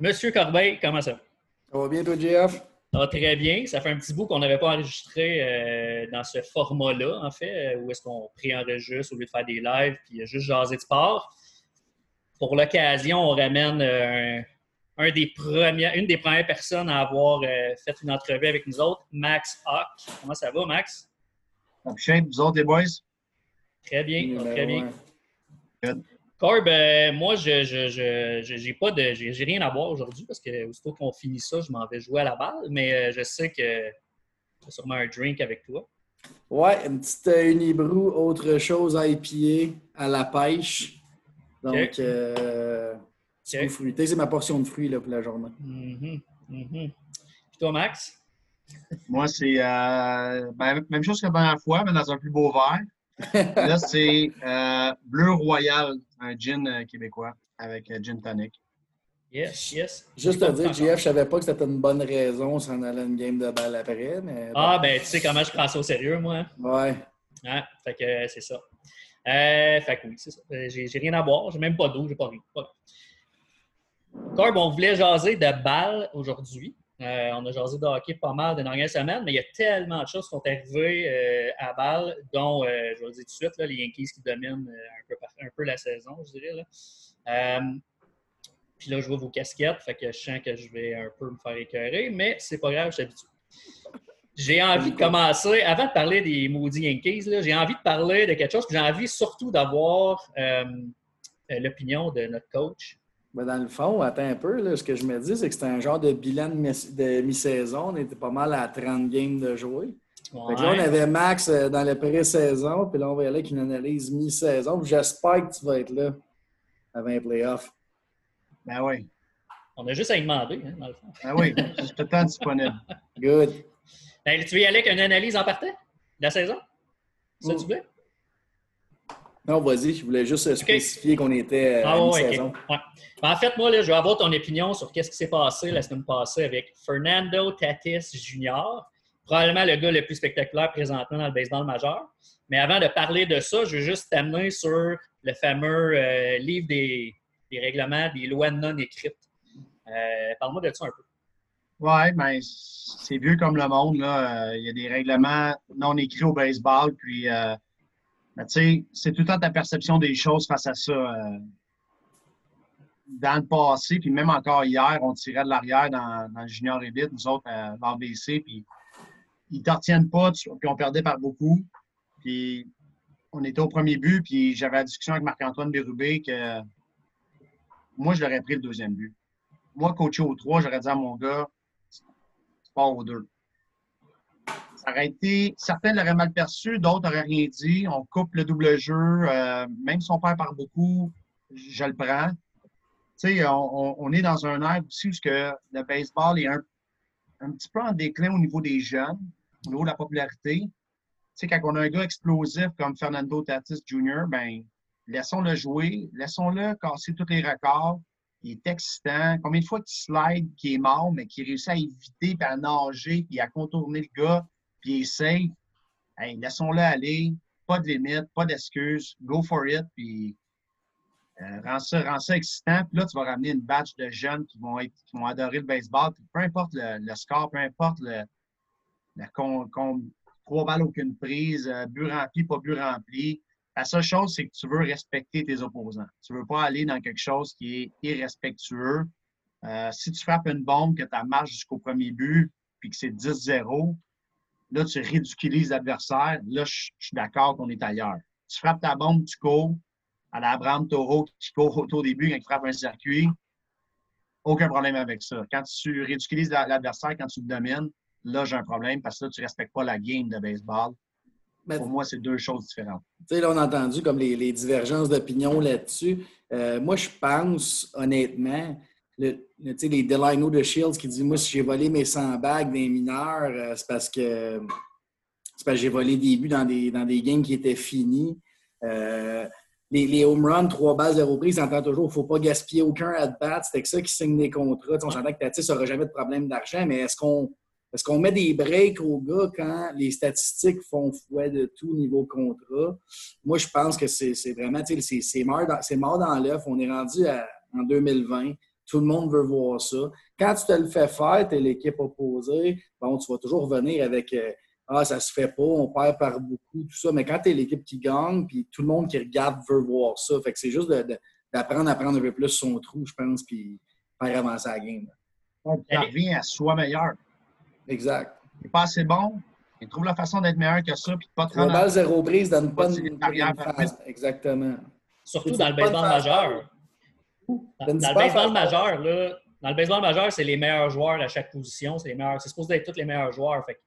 Monsieur Corbeil, comment ça va? Ça va bien, toi, JF? Ça va très bien. Ça fait un petit bout qu'on n'avait pas enregistré euh, dans ce format-là, en fait, euh, où est-ce qu'on pré-enregistre au lieu de faire des lives puis juste jaser de sport. Pour l'occasion, on ramène euh, un, des premiers, une des premières personnes à avoir fait une entrevue avec nous autres, Max Hawk. Comment ça va, Max? Bien, vous autres, les boys? Très bien, très bien. Corb, euh, moi, je j'ai pas de j'ai rien à voir aujourd'hui parce que aussitôt qu'on finit ça, je m'en vais jouer à la balle, mais euh, je sais que j'ai sûrement un drink avec toi. Ouais, une petite euh, Unibrew, autre chose à épier, à la pêche. Donc, euh, fruité, c'est ma portion de fruits là, pour la journée. Mm -hmm. toi, Max? Moi, c'est ben, même chose que la première fois, mais dans un plus beau verre. Là, c'est euh, Bleu Royal, un gin euh, québécois avec euh, gin tonic. Yes, yes. Juste à dire, JF, je savais pas que c'était une bonne raison s'en aller une game de balle après. Mais... Ah, ben, tu sais comment je prends ça au sérieux, moi. Ouais. Ah, fait que c'est ça. Euh, fait que oui, c'est ça. J'ai rien à boire, j'ai même pas d'eau, j'ai pas rien. Corb, on voulait jaser de balles aujourd'hui. Euh, on a jasé de hockey pas mal de dernières semaines, mais il y a tellement de choses qui sont arrivées euh, à balle, dont, euh, je vais le dire tout de suite, les Yankees qui dominent un peu, la saison, je dirais. puis là, je vois vos casquettes, fait que je sens que je vais un peu me faire écœurer, mais c'est pas grave, je suis habitué. J'ai envie de commencer, avant de parler des maudits Yankees, j'ai envie de parler de quelque chose, que j'ai envie surtout d'avoir l'opinion de notre coach, ben, dans le fond, attends un peu, là, ce que je me dis, c'est que c'était un genre de bilan de mi-saison. On était pas mal à 30 games de jouer. là, on avait Max euh, dans la pré-saison, puis là, on va y aller avec une analyse mi-saison. J'espère que tu vas être là avant les playoffs. Ben oui. On a juste à y demander, hein, dans le fond. Ben oui, je suis tout le temps disponible. Good. Ben, tu veux y aller avec une analyse en partant de la saison? Ça, tu veux? Non, vas-y, je voulais juste spécifier qu'on était euh, ah, à saison En fait, moi, là, je vais avoir ton opinion sur ce qui s'est passé la semaine passée avec Fernando Tatis Jr., probablement le gars le plus spectaculaire présentement dans le baseball majeur. Mais avant de parler de ça, je veux juste t'amener sur le fameux euh, livre des, règlements, des lois non écrites. Euh, parle-moi de ça un peu. Oui, mais ben, c'est vieux comme le monde. Là. Il y a des règlements non écrits au baseball, puis c'est tout le temps ta perception des choses face à ça. Euh, dans le passé, puis même encore hier, on tirait de l'arrière dans, le junior élite, nous autres, à l'ABC, puis ils ne retiennent pas, puis on perdait par beaucoup. Puis on était au premier but, puis j'avais la discussion avec Marc-Antoine Bérubé que moi, je l'aurais pris le deuxième but. Moi, coaché au 3, j'aurais dit à mon gars, c'est pas au 2. Ça certains l'auraient mal perçu, d'autres n'auraient rien dit. On coupe le double jeu. Euh, même si on perd par beaucoup, je le prends. On, est dans un air aussi où que le baseball est un, un, petit peu en déclin au niveau des jeunes, au niveau de la popularité. Tu sais, quand on a un gars explosif comme Fernando Tatis Jr., ben laissons-le jouer, laissons-le casser tous les records. Il est excitant. Combien de fois qu'il slide, qui est mort, mais qui réussit à éviter, puis à nager, puis à contourner le gars, puis il est safe, laissons-le aller, pas de limite, pas d'excuses, go for it, puis euh, rends, ça, rends, ça, excitant. Puis là, tu vas ramener une batch de jeunes qui vont, adorer le baseball. peu importe le, score, peu importe le, trois balles, aucune prise, euh, but rempli, pas but rempli. La seule chose, c'est que tu veux respecter tes opposants. Tu ne veux pas aller dans quelque chose qui est irrespectueux. Euh, si tu frappes une bombe, que tu marche jusqu'au premier but, puis que c'est 10-0, Là, tu ridiculises l'adversaire. Là, je, suis d'accord qu'on est ailleurs. Tu frappes ta bombe, tu cours. À la Abraham Taureau qui court au début quand il frappe un circuit. Aucun problème avec ça. Quand tu ridiculises l'adversaire, quand tu le domines, là, j'ai un problème parce que là, tu ne respectes pas la game de baseball. Pour moi, c'est deux choses différentes. Tu sais, là, on a entendu comme les, divergences d'opinion là-dessus. Euh, moi, je pense, honnêtement, le, les Delano de Shields qui dit Moi, si j'ai volé mes 100 bagues des mineurs, euh, c'est parce que c'est parce que j'ai volé des buts dans des, dans des games qui étaient finis. Euh, les, les home runs, trois balles, zéro prise, on entend toujours, il ne faut pas gaspiller aucun at-bat. C'est avec ça qui signe des contrats. on s'entend que Tatis n'aura jamais de problème d'argent, mais est-ce qu'on est qu'on met des breaks aux gars quand les statistiques font fouet de tout niveau contrat? Moi, je pense que c'est vraiment, c'est mort dans, mort dans l'œuf. On est rendu en 2020. Tout le monde veut voir ça. Quand tu te le fais faire, tu es l'équipe opposée, bon, tu vas toujours revenir avec euh, ah, ça se fait pas, on perd par beaucoup, tout ça. Mais quand tu es l'équipe qui gagne, puis tout le monde qui regarde veut voir ça. Fait que c'est juste d'apprendre à prendre un peu plus son trou, je pense, puis faire avancer la game. Ça revient à soi meilleur. Exact. Il n'est pas assez bon. Il trouve la façon d'être meilleur que ça, puis pas de prendre. balle, zéro brise, donne pas de phase. Exactement. Surtout dans le baseball majeur. Dans, le baseball majeur, là, dans le baseball majeur, c'est les meilleurs joueurs à chaque position. C'est les meilleurs. C'est supposé être tous les meilleurs joueurs. Fait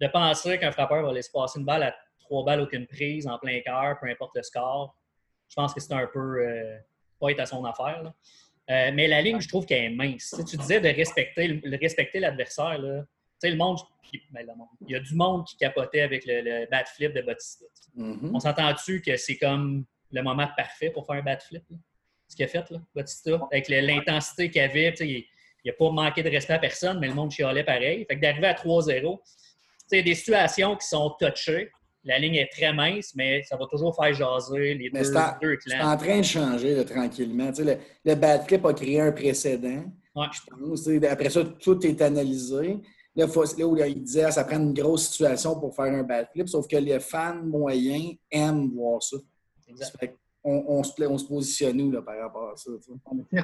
de penser qu'un frappeur va laisser passer une balle à trois balles aucune prise en plein cœur, peu importe le score, je pense que c'est un peu euh, pas être à son affaire. Euh, mais la ligne, je trouve qu'elle est mince. tu disais de respecter, respecter l'adversaire. Le monde, ben, le monde, il y a du monde qui capotait avec le, bat flip de Bautista. Mm-hmm. On s'entend-tu que c'est comme le moment parfait pour faire un bat flip? Ce qu'il a fait, là, Bautista, avec l'intensité qu'il avait. Il n'a pas manqué de respect à personne, mais le monde chialait pareil. Fait que d'arriver à 3-0, il y a des situations qui sont touchées. La ligne est très mince, mais ça va toujours faire jaser les deux, deux, clans. C'est en train de changer tranquillement. le, le bad clip a créé un précédent. après ça, tout est analysé. Là, où il disait ça prend une grosse situation pour faire un bad clip, sauf que les fans moyens aiment voir ça. On, se, on, se, positionne où là, par rapport à ça?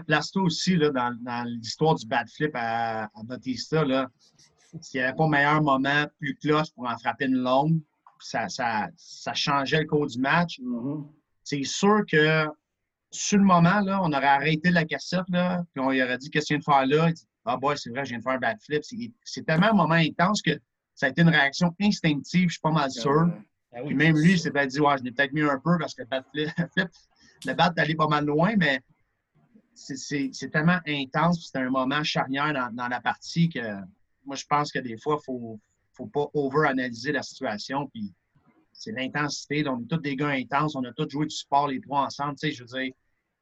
Place toi aussi là, dans, dans l'histoire du bad flip à, à Batista. Là. S'il n'y avait pas meilleur moment, plus close pour en frapper une longue, ça, ça, ça changeait le cours du match. Mm-hmm. C'est sûr que sur le moment, là, on aurait arrêté la cassette, là, puis on lui aurait dit Qu'est-ce que tu viens de faire là? Il dit Ah, boy, c'est vrai, je viens de faire un flip. C'est tellement un moment intense que ça a été une réaction instinctive, je suis pas mal sûr. Ah puis même lui, il s'est dit Ouais, je l'ai peut-être mis un peu parce que le bad flip, le bat est allé pas mal loin, mais c'est tellement intense, c'était un moment charnière dans, dans la partie que moi, je pense que des fois, il ne faut, pas over-analyser la situation. Puis c'est l'intensité. On est tous des gars intenses. On a tous joué du sport les trois ensemble. Tu sais, je veux dire,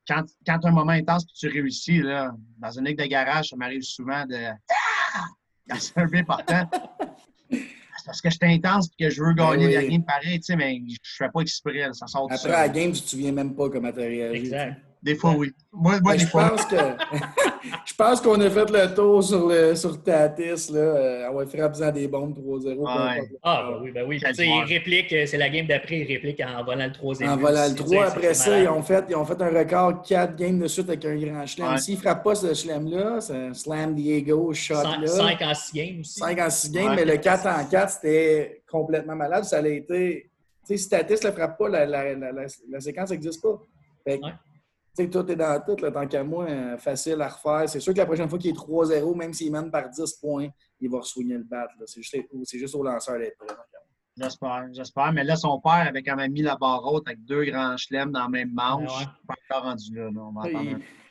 quand, quand tu as un moment intense et tu réussis, là, dans une ligue de garage, ça m'arrive souvent de. Ah! C'est un peu important. C'est parce que je suis intense et que je veux gagner ben la game pareil, tu sais, mais je ne fais pas exprès. Ça sort Après la game, tu ne te souviens même pas comment tu as réagi. Exact. Des fois, oui. Moi, moi je, Pense que, je pense qu'on a fait le tour sur, le, sur Tatis. Là. Euh, on va faire besoin des bombes 3-0. Ah, ah ben oui, ben oui. il réplique, euh, c'est la game d'après, il réplique en volant le troisième. En volant le 3. Après ça, ils ont, fait, ils ont fait un record 4 games de suite avec un grand chelem. S'ils ne frappent pas ce chelem-là, c'est un slam Diego shot 5, là. 5 en 6 games aussi. 5 en 6 games, mais le 4 en 4, c'était complètement malade. Ça a été. Tu sais, si Tatis ne frappe pas, la, la, la, la séquence n'existe pas. Fait sais, tout est dans tout, là, tant qu'à moi, euh, facile à refaire. C'est sûr que la prochaine fois qu'il est 3-0, même s'il mène par 10 points, il va soigner le bat. C'est juste, juste, au lanceur d'être prêt. J'espère, j'espère. Mais là, son père avait quand même mis la barre haute avec deux grands chelems dans la même manche. Ouais, Pas encore rendu là.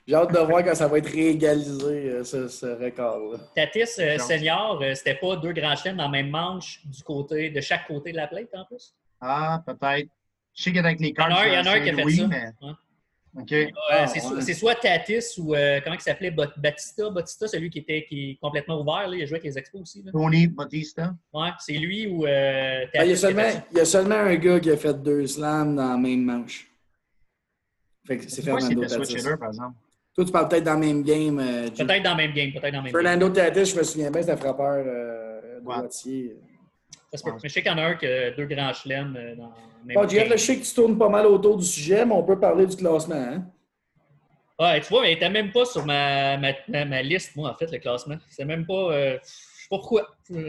J'ai hâte de voir quand ça va être réégalisé, euh, ce, record-là. Tatis euh, senior, c'était pas deux grands chelems dans la même manche du côté, de chaque côté de la plate en plus? Ah, peut-être. Je sais qu'avec les cartes, il y en a un, qui a fait ça. Mais... Ah, c'est soit Tatis ou euh, comment il s'appelait? Batista. Batista, celui qui était qui est complètement ouvert. Là. Il a joué avec les Expos aussi. Là. Tony Batista. Ouais, c'est lui ou euh, Tatis. il, y a seulement, il, y a seulement, un gars qui a fait deux slams dans la même manche. c'est Fernando Tatis. par exemple. Toi, tu parles peut-être dans le même game. Euh, peut-être dans le même game. Peut-être dans le même Fernando Tatis, je me souviens bien, c'était un frappeur droitier. Mais je sais qu'il y en a un qui a deux grands chelems euh, dans même bon, Jeff, je sais que tu tournes pas mal autour du sujet, mais on peut parler du classement. Hein? Ouais, tu vois, mais il n'était même pas sur ma, ma, ma, liste, moi, en fait, le classement. C'est même pas. Euh, je sais pas pourquoi.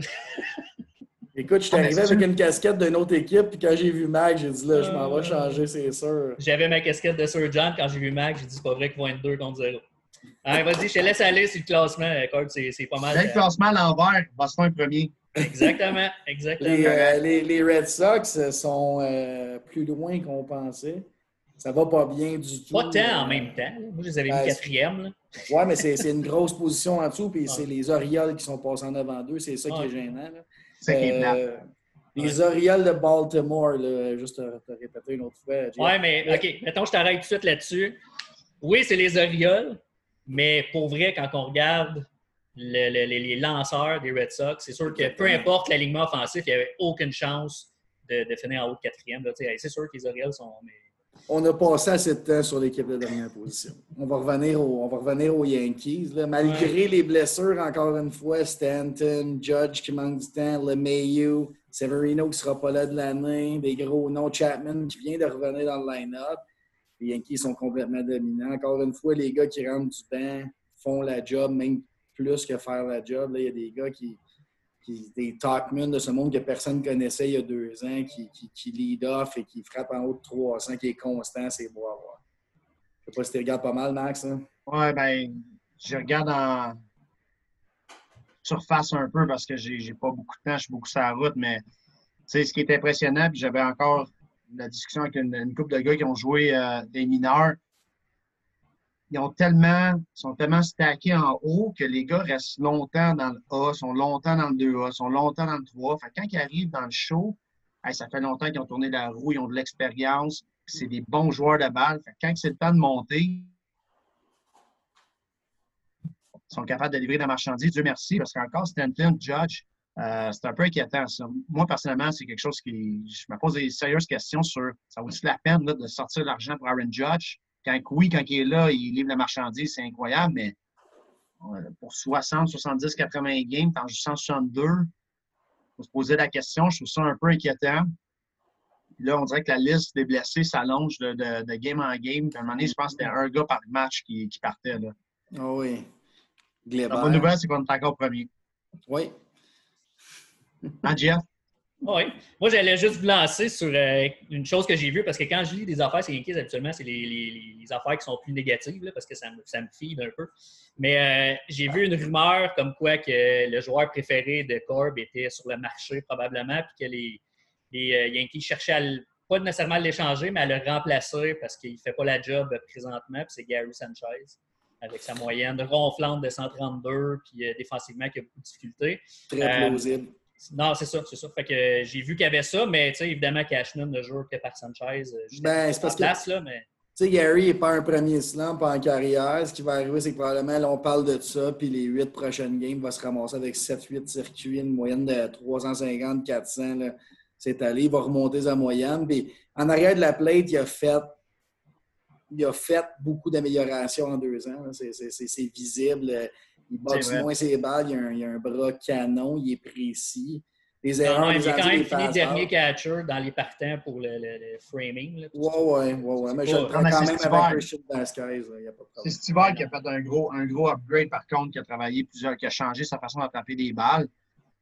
Écoute, je suis arrivé avec une casquette d'une autre équipe, puis quand j'ai vu Mac, j'ai dit là, je m'en vais euh, changer, c'est sûr. J'avais ma casquette de Sir John, quand j'ai vu Mac, j'ai dit c'est pas vrai qu'ils vont être 2 contre 0. Allez, vas-y, je te laisse aller sur le classement, c'est pas mal. Le classement à l'envers, Boston est premier. Exactement, exactement. Euh, les, les, Red Sox euh, sont euh, plus loin qu'on pensait. Ça va pas bien du tout. Pas tant en même temps. Moi, je les avais mis quatrième. Oui, mais c'est une grosse position en dessous, puis c'est les Orioles qui sont passés en avant d'eux. C'est ça qui est gênant. C'est Les Orioles de Baltimore, là, juste te, répéter une autre fois. Oui, mais OK, mettons, je t'arrête tout de suite là-dessus. Oui, c'est les Orioles, mais pour vrai, quand on regarde les lanceurs des Red Sox, c'est sûr que peu importe l'alignement offensif, il n'y avait aucune chance de, finir en haut de quatrième. C'est sûr que les Orioles sont. On a passé assez de temps sur l'équipe de dernière position. On va revenir, on va revenir aux Yankees. Malgré les blessures, encore une fois, Stanton, Judge qui manque du temps, LeMayu, Severino qui ne sera pas là de l'année, des gros noms, Chapman qui vient de revenir dans le line-up. Les Yankees sont complètement dominants. Encore une fois, les gars qui rentrent du banc font la job, même plus que faire la job. Là, il y a des gars qui, des talkmen de ce monde que personne ne connaissait il y a deux ans, qui, qui, lead off et qui frappe en haut de 300, qui est constant, c'est beau à voir. Je sais pas si tu regardes pas mal, Max. Hein? Oui, ben, je regarde en surface un peu parce que j'ai pas beaucoup de temps, je suis beaucoup sur la route, mais ce qui est impressionnant, puis j'avais encore la discussion avec une, couple de gars qui ont joué euh, des mineurs ils ont tellement, sont tellement stackés en haut que les gars restent longtemps dans le A, sont longtemps dans le 2A, sont longtemps dans le 3. Fait quand ils arrivent dans le show, ça fait longtemps qu'ils ont tourné la roue, ils ont de l'expérience, c'est des bons joueurs de balle. Quand c'est le temps de monter, ils sont capables de livrer la marchandise. Dieu merci, parce qu'encore Stanton, Judge, euh, c'est un peu inquiétant. Moi, personnellement, c'est quelque chose qui. Je me pose des sérieuses questions sur ça vaut-il la peine de sortir l'argent pour Aaron Judge? Quand, oui, quand il est là, il livre la marchandise, c'est incroyable, mais pour 60, 70, 80 games, en 162, il faut se poser la question. Je trouve ça un peu inquiétant. Là, on dirait que la liste des blessés s'allonge de, game en game. à un moment donné, je pense que c'était un gars par match qui, partait. Là. Oh oui. La bonne nouvelle, c'est qu'on est encore premier. Oui. Hein, Jeff? Oui. Moi, j'allais juste vous lancer sur euh, une chose que j'ai vue, parce que quand je lis des affaires c'est Yankees, habituellement, c'est les, affaires qui sont plus négatives, parce que ça me, ça me un peu. Mais euh, j'ai vu une rumeur comme quoi que le joueur préféré de Corb était sur le marché, probablement, puis que les, les euh, Yankees cherchaient à pas nécessairement à l'échanger, mais à le remplacer parce qu'il ne fait pas la job présentement, puis c'est Gary Sanchez avec sa moyenne ronflante de 132, puis défensivement qui a beaucoup de difficultés. Très plausible. Non, c'est ça, c'est ça. Fait que j'ai vu qu'il y avait ça, mais évidemment, Cashman ne joue que par Sanchez. Euh, ben, c'est parce place, là, mais... Tu sais, Gary n'est pas un premier slam en carrière. Ce qui va arriver, c'est que probablement, là, on parle de ça, puis les huit prochaines games va se ramasser avec 7-8 circuits, une moyenne de 350-400. C'est allé, il va remonter sa moyenne. Puis en arrière de la plate, il a fait, il a fait beaucoup d'améliorations en deux ans. C'est visible. Il boxe moins ses balles, il a, un, bras canon, il est précis. Les erreurs, il est quand même fini dernier catcher dans les partants pour le, framing. Oui, oui, oui. Mais je le prends quand même avec Christian Vasquez. C'est Stival qui a fait un gros, un gros upgrade, par contre, qui a travaillé plusieurs, qui a changé sa façon d'attraper des balles.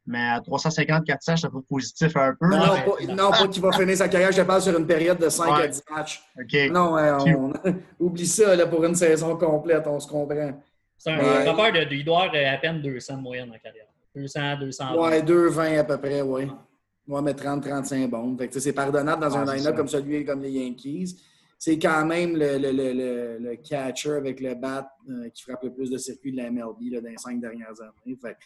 Mais à 350, 400, je pas positif un peu. Non, pas, non, pas qu'il va finir sa carrière. Je te parle sur une période de 5 à 10 matchs. Non, on, oublie ça là, pour une saison complète, on se comprend. C'est un frappeur de, il doit avoir à peine 200 de moyenne en carrière. 200, 200. Ouais, 220 à peu près, oui. Ouais, mais 30-35 bombes. C'est pardonnable dans un line-up comme celui comme les Yankees. C'est quand même le, le, le, le, catcher avec le bat euh, qui frappe le plus de circuits de la MLB là, dans les cinq dernières années. Fait,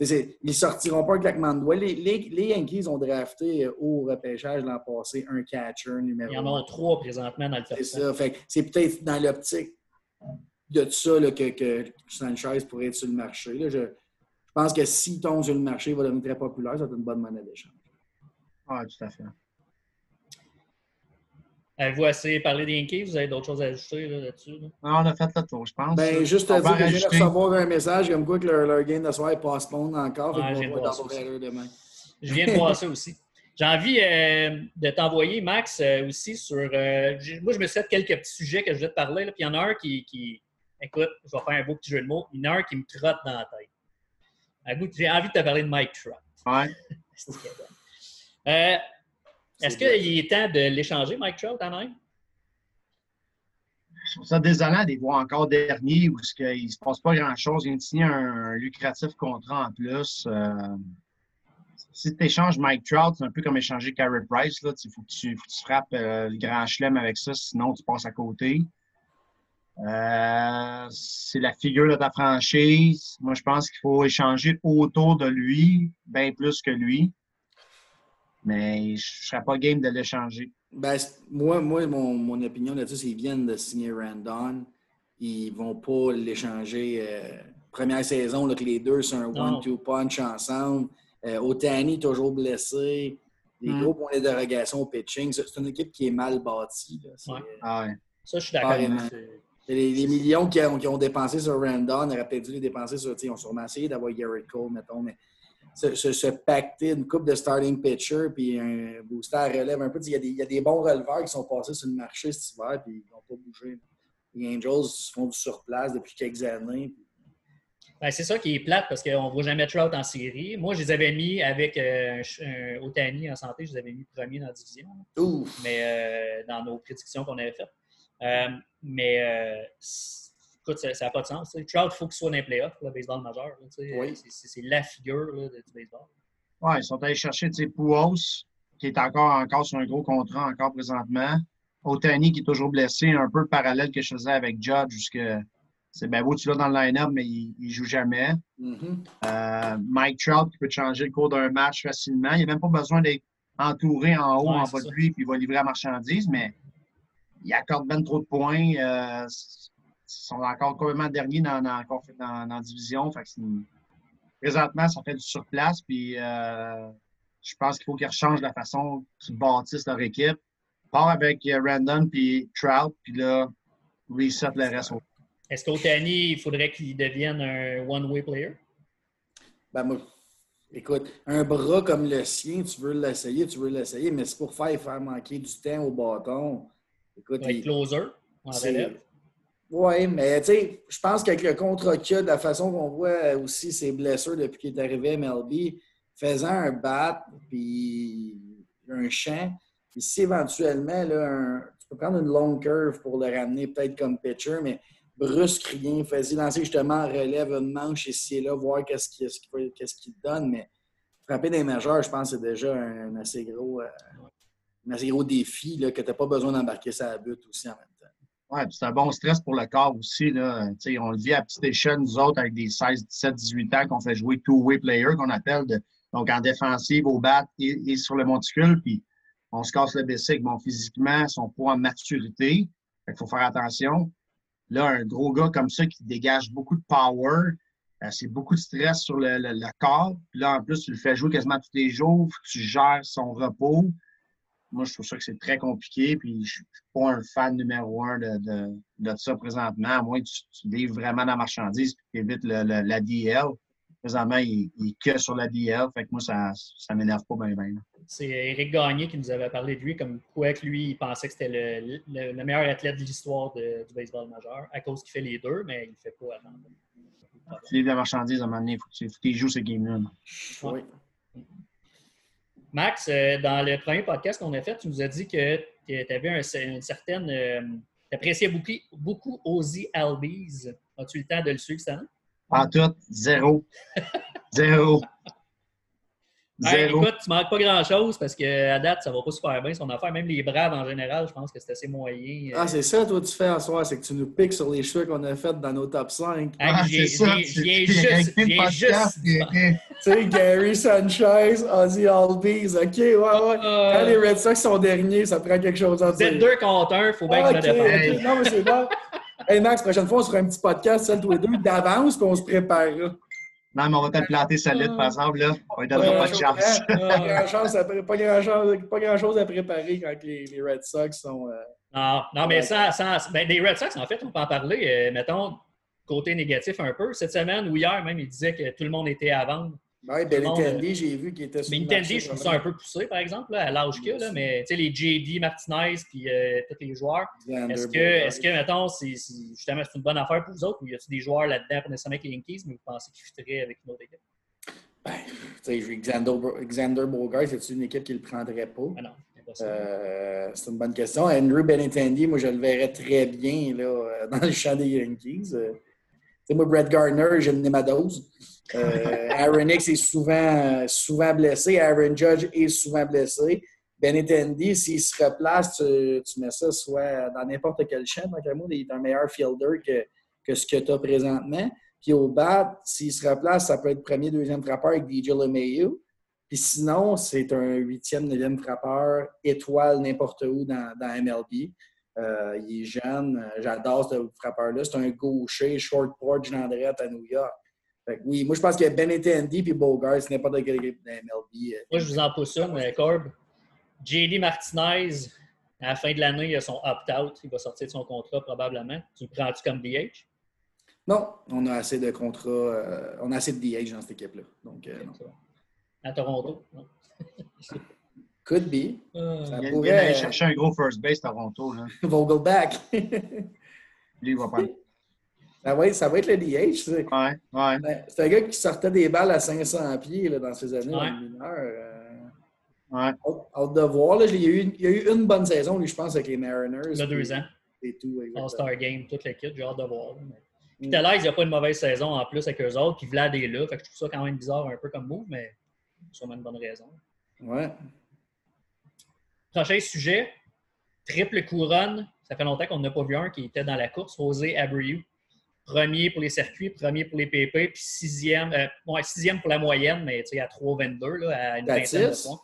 ils ne sortiront pas un claquement de doigts. Les, les, Yankees ont drafté euh, au repêchage l'an passé un catcher numéro. Ils en ont trois présentement dans le top C'est ça. C'est peut-être dans l'optique de ça que, que, Sanchez pourrait être sur le marché. Je, pense que s'il tombe sur le marché, il va devenir très populaire. Ça va être une bonne monnaie d'échange. Ah, tout à fait. Avez-vous assez parlé des Yankees? Vous avez d'autres choses à ajouter là-dessus? non, on a fait le tour, je pense. Ben, juste à dire que je viens de recevoir un message comme quoi que leur, leur game de soir est postpone encore. Ouais, je, viens de demain. je viens de voir ça aussi. J'ai envie euh, de t'envoyer, Max, euh, aussi sur. Euh, moi, je me suis fait quelques petits sujets que je voulais te parler. Puis il y en a un qui, qui, Écoute, je vais faire un beau petit jeu de mots. Il y en a un qui me trotte dans la tête. J'ai envie de te parler de Mike Trout. Ouais. euh, Est-ce qu'il est temps de l'échanger, Mike Trout, en même? Je trouve ça désolant de voir encore dernier où il ne se passe pas grand-chose. Il vient de signer un, lucratif contrat en plus. Euh, si tu échanges Mike Trout, c'est un peu comme échanger Carey Price. Il faut, que tu frappes euh, le grand chelem avec ça, sinon tu passes à côté. Euh, c'est la figure de ta franchise. Moi, je pense qu'il faut échanger autour de lui, bien plus que lui. Mais je ne serais pas game de l'échanger. Ben, moi, moi mon, mon opinion là-dessus, c'est qu'ils viennent de signer Randon. Ils ne vont pas l'échanger. Euh, première saison, là, que les deux sont un one-two punch ensemble. Euh, Otani, toujours blessé. Les mm. gros points de dérogation au pitching. C'est une équipe qui est mal bâtie. Ouais. Ah ouais. Ça, je suis d'accord. Les, les, millions qu'ils ont, ont, dépensés sur Randon, auraient peut-être dû les dépenser sur. Ils ont sûrement essayé d'avoir Garrett Cole, mettons, mais se, se, pacter une coupe de starting pitcher puis un booster à relève un peu. Il y, a des, il y, a des, bons releveurs qui sont passés sur le marché cet hiver puis ils n'ont pas bougé. Les Angels font du surplace depuis quelques années. Ben, c'est ça qui est plate parce qu'on ne voit jamais Trout en série. Moi, je les avais mis avec euh, Otani en santé, je les avais mis premier dans la division. Mais euh, dans nos prédictions qu'on avait faites. Euh, mais euh, écoute, ça n'a pas de sens. Trout, il faut qu'il soit dans les playoffs, le baseball majeur. oui. C'est la figure du baseball. Oui, ils sont allés chercher Pouhos, qui est encore, encore sur un gros contrat encore présentement. Otani, qui est toujours blessé, un peu parallèle que je faisais avec Judge, jusque c'est bien beau, tu l'as dans le line-up, mais il ne joue jamais. Mm-hmm. Euh, Mike Trout qui peut changer le cours d'un match facilement. Il n'a même pas besoin d'être entouré en haut, en bas de lui, puis il va livrer la marchandise, mais il accorde bien trop de points. Euh, ils sont encore complètement derniers dans, dans, dans, la division. présentement, ça fait du surplace, puis euh, je pense qu'il faut qu'ils rechangent la façon qu'ils bâtissent leur équipe. Part avec Randon puis Trout, puis là, reset le reste. Est-ce qu'Otani, il faudrait qu'il devienne un one-way player? Ben, moi, écoute, un bras comme le sien, tu veux l'essayer, tu veux l'essayer, mais c'est pour faire, faire manquer du temps au bâton. Écoute, il, closer, en relève. Oui, mais tu sais, je pense qu'avec le contre-cas, de la façon qu'on voit aussi ses blessures depuis qu'il est arrivé à MLB, faisant un bat, puis un champ, puis si éventuellement, là, tu peux prendre une long curve pour le ramener peut-être comme pitcher, mais brusque rien. Fais-y lancer justement, relève une manche ici et là, voir qu'est-ce qu'il qu donne. Mais frapper des majeurs, je pense que c'est déjà un, assez gros, euh, un assez gros défi là, que tu n'as pas besoin d'embarquer sa but aussi en même temps. Oui, c'est un bon stress pour le corps aussi. Là. on le vit à petite échelle, nous autres, avec des 16, 17, 18 ans qu'on fait jouer two-way player, qu'on appelle, donc en défensive, au bat et, sur le monticule. Puis on se casse le bicycle. Bon, physiquement, son poids en maturité. Il faut faire attention. Là, un gros gars comme ça qui dégage beaucoup de power, euh, c'est beaucoup de stress sur le, corps. Puis là, en plus, tu le fais jouer quasiment tous les jours, tu gères son repos. Moi, je trouve ça que c'est très compliqué, puis je suis pas un fan numéro un de, de, ça présentement, à moins que tu, tu livres vraiment la marchandise et tu évites la DL. Présentement, il, il est que sur la DL, fait que moi, ça ne m'énerve pas bien, bien. C'est Eric Gagné qui nous avait parlé de lui, comme quoi que lui, il pensait que c'était le, le, meilleur athlète de l'histoire du baseball majeur, à cause qu'il fait les deux, mais il ne fait pas attendre. Tu livres la marchandise à un moment donné, il faut que tu joues ce game-là. Oui. Max, euh, dans le premier podcast qu'on a fait, tu nous as dit que tu avais une certaine. Euh, tu appréciais beaucoup, Ozzy Albies. As-tu eu le temps de le suivre année? En tout, zéro. zéro écoute, tu manques pas grand-chose parce qu'à date, ça va pas super bien son affaire. Même les Braves, en général, je pense que c'est assez moyen. Ah, c'est ça, toi, tu fais en soir, c'est que tu nous piques sur les choix qu'on a fait dans nos top 5. Ah, c'est ça. Viens juste. viens juste. tu sais, Gary Sanchez, Ozzy Albies, OK, ouais, ouais. Ah. Quand les Red Sox sont derniers, ça prend quelque chose en dire. deux contre un, faut bien que je me défende. Non, mais c'est bon. Hey Max, prochaine fois, on se fera un petit podcast, celle tous les deux, d'avance, puis on se prépare. Non, mais on va te planter solide, par exemple. Là. On ne donnera pas de chance. pas grand-chose à, préparer quand les, Red Sox sont. Euh, non, non, mais ça, ça ben, les Red Sox, en fait, on peut en parler. Euh, mettons, côté négatif un peu. Cette semaine ou hier, même, il disait que tout le monde était à vendre. Oui, Benintendi, j'ai vu qu'il était sur Benintendi, je trouve ça un peu poussé, par exemple, à l'âge qu'il a, mais tu sais, les JD, Martinez, puis euh, tous les joueurs. Est-ce que, est que, mettons, c'est, justement, c'est une bonne affaire pour vous autres ou y a-t-il des joueurs là-dedans, pour nécessairement avec les Yankees, mais vous pensez qu'ils fitteraient avec une autre équipe? Ben, tu sais, Xander, Xander Bogart, c'est une équipe qui ne le prendrait pas? Ah non. Euh, c'est une bonne question. Andrew Benintendi, moi, je le verrais très bien là, dans le champ des Yankees. Sais, moi, Brett Gardner, j'ai le ma dose. Euh, Aaron Hicks est souvent, souvent blessé. Aaron Judge est souvent blessé. Benintendi, s'il se replace, tu, tu, mets ça soit dans n'importe quel champ. Donc, il est un meilleur fielder que, que ce que tu as présentement. Puis au bat, s'il se replace, ça peut être premier, deuxième frappeur avec DJ LeMayu. Puis sinon, c'est un huitième, neuvième frappeur, étoile n'importe où dans, dans MLB. Euh, il est jeune. J'adore ce frappeur-là. C'est un gaucher, short porch d'Andrette à New York. oui, moi, je pense qu'il y a Benintendi et Bogart, c'est n'importe quelle équipe dans MLB. Euh. Moi, je vous en pousse une, Corb. JD Martinez, à la fin de l'année, il a son opt-out. Il va sortir de son contrat probablement. Tu le prends-tu comme DH? Non, on a assez de contrats. Euh, on a assez de DH dans cette équipe-là. Donc, À Toronto? Could be. Euh, ça il pourrait aller chercher un gros first base Toronto. Là. Vogelback. Lui, il va pas. Ça va, être, ça va être le DH. Ouais, ouais. Ben, c'est un gars qui sortait des balles à 500 pieds là, dans ses années ouais. mineur. Euh. Hâte de voir. Là, il, y a eu, il y a eu une bonne saison, lui, je pense, avec les Mariners. Il y a deux ans. Et tout. All-Star Game, toute l'équipe, j'ai hâte de voir. Puis Thalès, il n'y a pas une mauvaise saison en plus avec eux autres. Puis Vlad est là. Fait que je trouve ça quand même bizarre un peu comme move, mais sûrement une bonne raison. Ouais. Prochain sujet, triple couronne. Ça fait longtemps qu'on n'a pas vu un qui était dans la course. José Abreu. Premier pour les circuits, premier pour les PP, puis sixième, euh, sixième pour la moyenne, mais tu sais, à 3,22 à une vingtaine de points.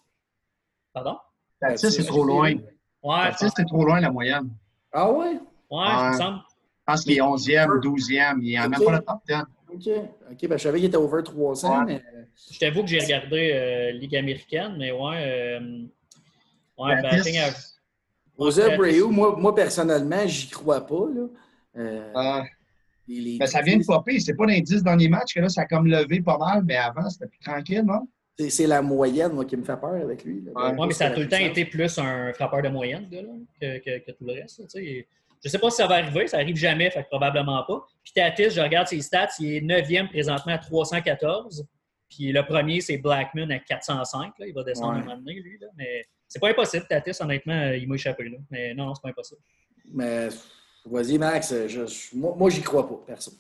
Pardon? Tatis, c'est trop loin. Ouais, Tatis, c'est trop loin la moyenne. Ah ouais? Ouais, je me semble. Je pense qu'il est 11e, 12e. Il n'a même pas le top 10. OK. OK, ben, je savais qu'il était over 300, mais... Je t'avoue que j'ai regardé euh, Ligue américaine, mais ouais... Euh, Ouais, batting Aux moi, moi, personnellement, j'y crois pas. Là. Euh, ah. ben, ça vient de popper. C'est pas l'indice dans les matchs que là, ça a comme levé pas mal, mais avant, c'était plus tranquille, non? C'est la moyenne, moi, qui me fait peur avec lui. Ouais, mais ça a tout le temps été plus un frappeur de moyenne là, que, que, que, tout le reste. Là, je sais pas si ça va arriver, ça arrive jamais, fait probablement pas. Puis Tatis, je regarde ses stats, il est 9e présentement à 314. Puis le premier, c'est Blackman à 405. Là. Il va descendre un moment donné, lui. Là. Mais c'est pas impossible. Tatis, honnêtement, euh, il m'a échappé. Là. Mais non, non, c'est pas impossible. Mais vas-y, Max. Je, moi, moi j'y crois pas, personne.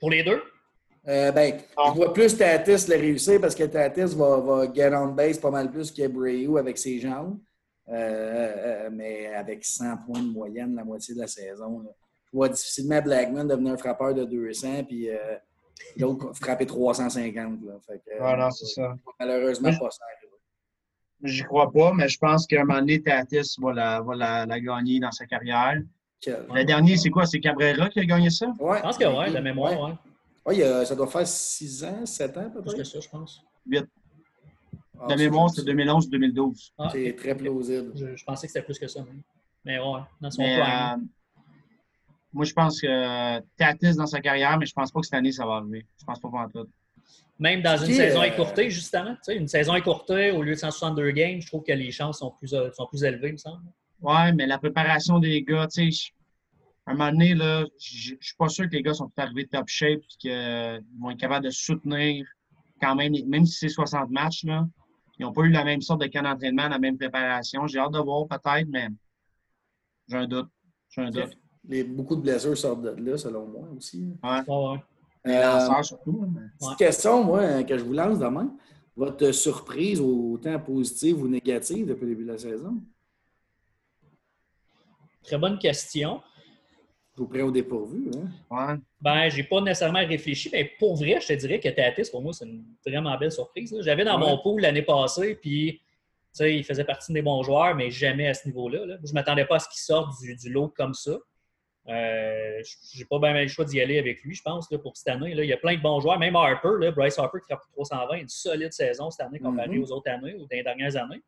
Pour les deux? Euh, ben, je vois plus Tatis le réussir parce que Tatis va, va get on base pas mal plus qu'Abreu avec ses jambes. Euh, euh, mais avec 100 points de moyenne la moitié de la saison. Je vois difficilement Blackman devenir un frappeur de 200 puis l'autre frapper 350. Là. Fait que, non, c'est ça. Malheureusement, pas ça. J'y crois pas, mais je pense qu'à un moment donné, Tatis va la, va la, gagner dans sa carrière. Le dernier, c'est quoi? C'est Cabrera qui a gagné ça? Ouais. Je pense que oui, de mémoire, oui. Ouais, ça doit faire 6 ans, 7 ans peut-être? Plus que ça, je pense. 8. Ah, de mémoire, c'est 2011-2012. Ah, c'est très plausible. Je, pensais que c'était plus que ça. Même. Mais ouais, dans son mais, euh, moi, je pense que Tatis dans sa carrière, mais je pense pas que cette année, ça va arriver. Je pense pas pour tout. Même dans une saison euh, écourtée, justement. Tu sais, une saison écourtée, au lieu de 162 games, je trouve que les chances sont plus, euh, sont plus élevées, il me semble. Oui, mais la préparation des gars, tu sais, à un moment donné, là, je suis pas sûr que les gars sont arrivés top shape et qu'ils vont être capables de soutenir quand même, même si c'est 60 matchs, là. Ils n'ont pas eu la même sorte de camp d'entraînement, la même préparation. J'ai hâte de voir peut-être, mais j'ai un doute. J'ai un doute. Les, beaucoup de blessures sortent de là, selon moi aussi. Ouais. ouais. Euh, surtout. Petite question, moi, que je vous lance demain. Votre surprise, autant positive ou négative depuis le début de la saison? Très bonne question. Vous prêt au dépourvu, hein? Ouais. Ben, j'ai pas nécessairement réfléchi, mais pour vrai, je te dirais que Tatis, pour moi, c'est une vraiment belle surprise. J'avais dans mon pool l'année passée, puis il faisait partie des bons joueurs, mais jamais à ce niveau-là. Là. Je ne m'attendais pas à ce qu'il sorte du, du, lot comme ça. Euh, j'ai pas bien le choix d'y aller avec lui, je pense, là, pour cette année. Là. Il y a plein de bons joueurs, même Harper, là, Bryce Harper qui frappe 320, une solide saison cette année comparée mm-hmm. aux autres années ou des dernières années.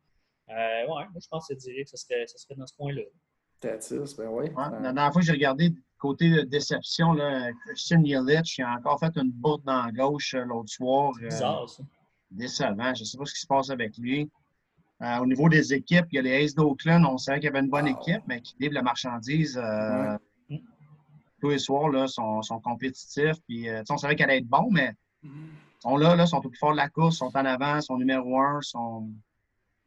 Euh, ouais, moi, je pense que je dirais que ce serait, ça serait dans ce point-là. Tatis, ben oui. Ouais, la dernière fois que j'ai regardé côté de déception, là, Christian Yelich, a encore fait une bourde dans la gauche euh, l'autre soir. Euh, bizarre, ça. Décevant. Je ne sais pas ce qui se passe avec lui. Euh, au niveau des équipes, il y a les Aces d'Oakland. On savait qu'il y avait une bonne équipe, mais qui livre la marchandise tous les soirs, là, sont, sont compétitifs. Puis, euh, on savait qu'elle allait être bon, mais ils sont là, là, sont au plus fort de la course, sont en avant, sont numéro un, sont.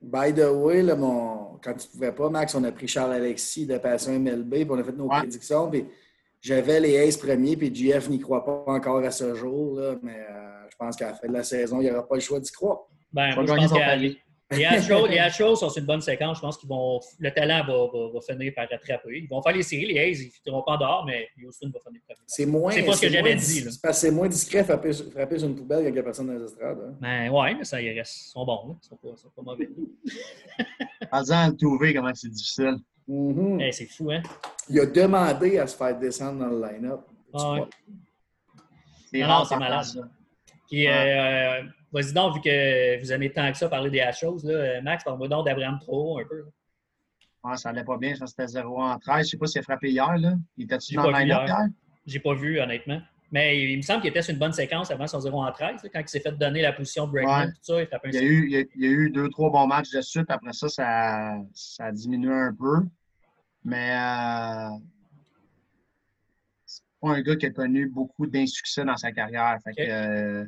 By the way, là, mon... quand tu ne pouvais pas, Max, on a pris Charles Alexis de Passion MLB, puis on a fait nos prédictions. Puis j'avais les Aces premiers, puis GF n'y croit pas encore à ce jour, là, mais euh, je pense qu'à la fin de la saison, il n'y aura pas le choix d'y croire. Ben, je, pense Les Astros, sont sur une bonne séquence. Je pense qu'ils vont. Le talent va, va, finir par rattraper. Ils vont faire les séries. Les A's, ils ne finiront pas dehors, mais Houston va finir par C'est moins. C'est pas ce que j'avais dit. C'est moins discret frapper, frapper sur une poubelle qu'il y a personne dans les estrades. Hein. Ben ouais, mais ça, ils, restent, ils sont bons. Ils sont pas, sont pas mauvais. Le trouver, comment c'est difficile. Mm-hmm. Eh, c'est fou, hein? Il a demandé à se faire descendre dans le line-up. Ah, ouais. C'est rare, c'est malade. Puis, euh, vas-y donc, vu que vous aimez tant que ça parler des choses, là, Max, parle-moi donc d'Abraham Trop un peu. Ah, ça allait pas bien, ça c'était 0 en 13. Je sais pas s'il a frappé hier. Là. Il était-tu dans le line-up hier? J'ai pas vu, honnêtement. Mais il me semble qu'il était sur une bonne séquence avant son 0 en 13, quand il s'est fait donner la position de Bregman, tout ça, il il, y a eu, il, y a, eu deux, trois bons matchs de suite. Après ça, ça, ça a diminué un peu. Mais euh, c'est pas un gars qui a connu beaucoup d'insuccès dans sa carrière. Fait que, euh,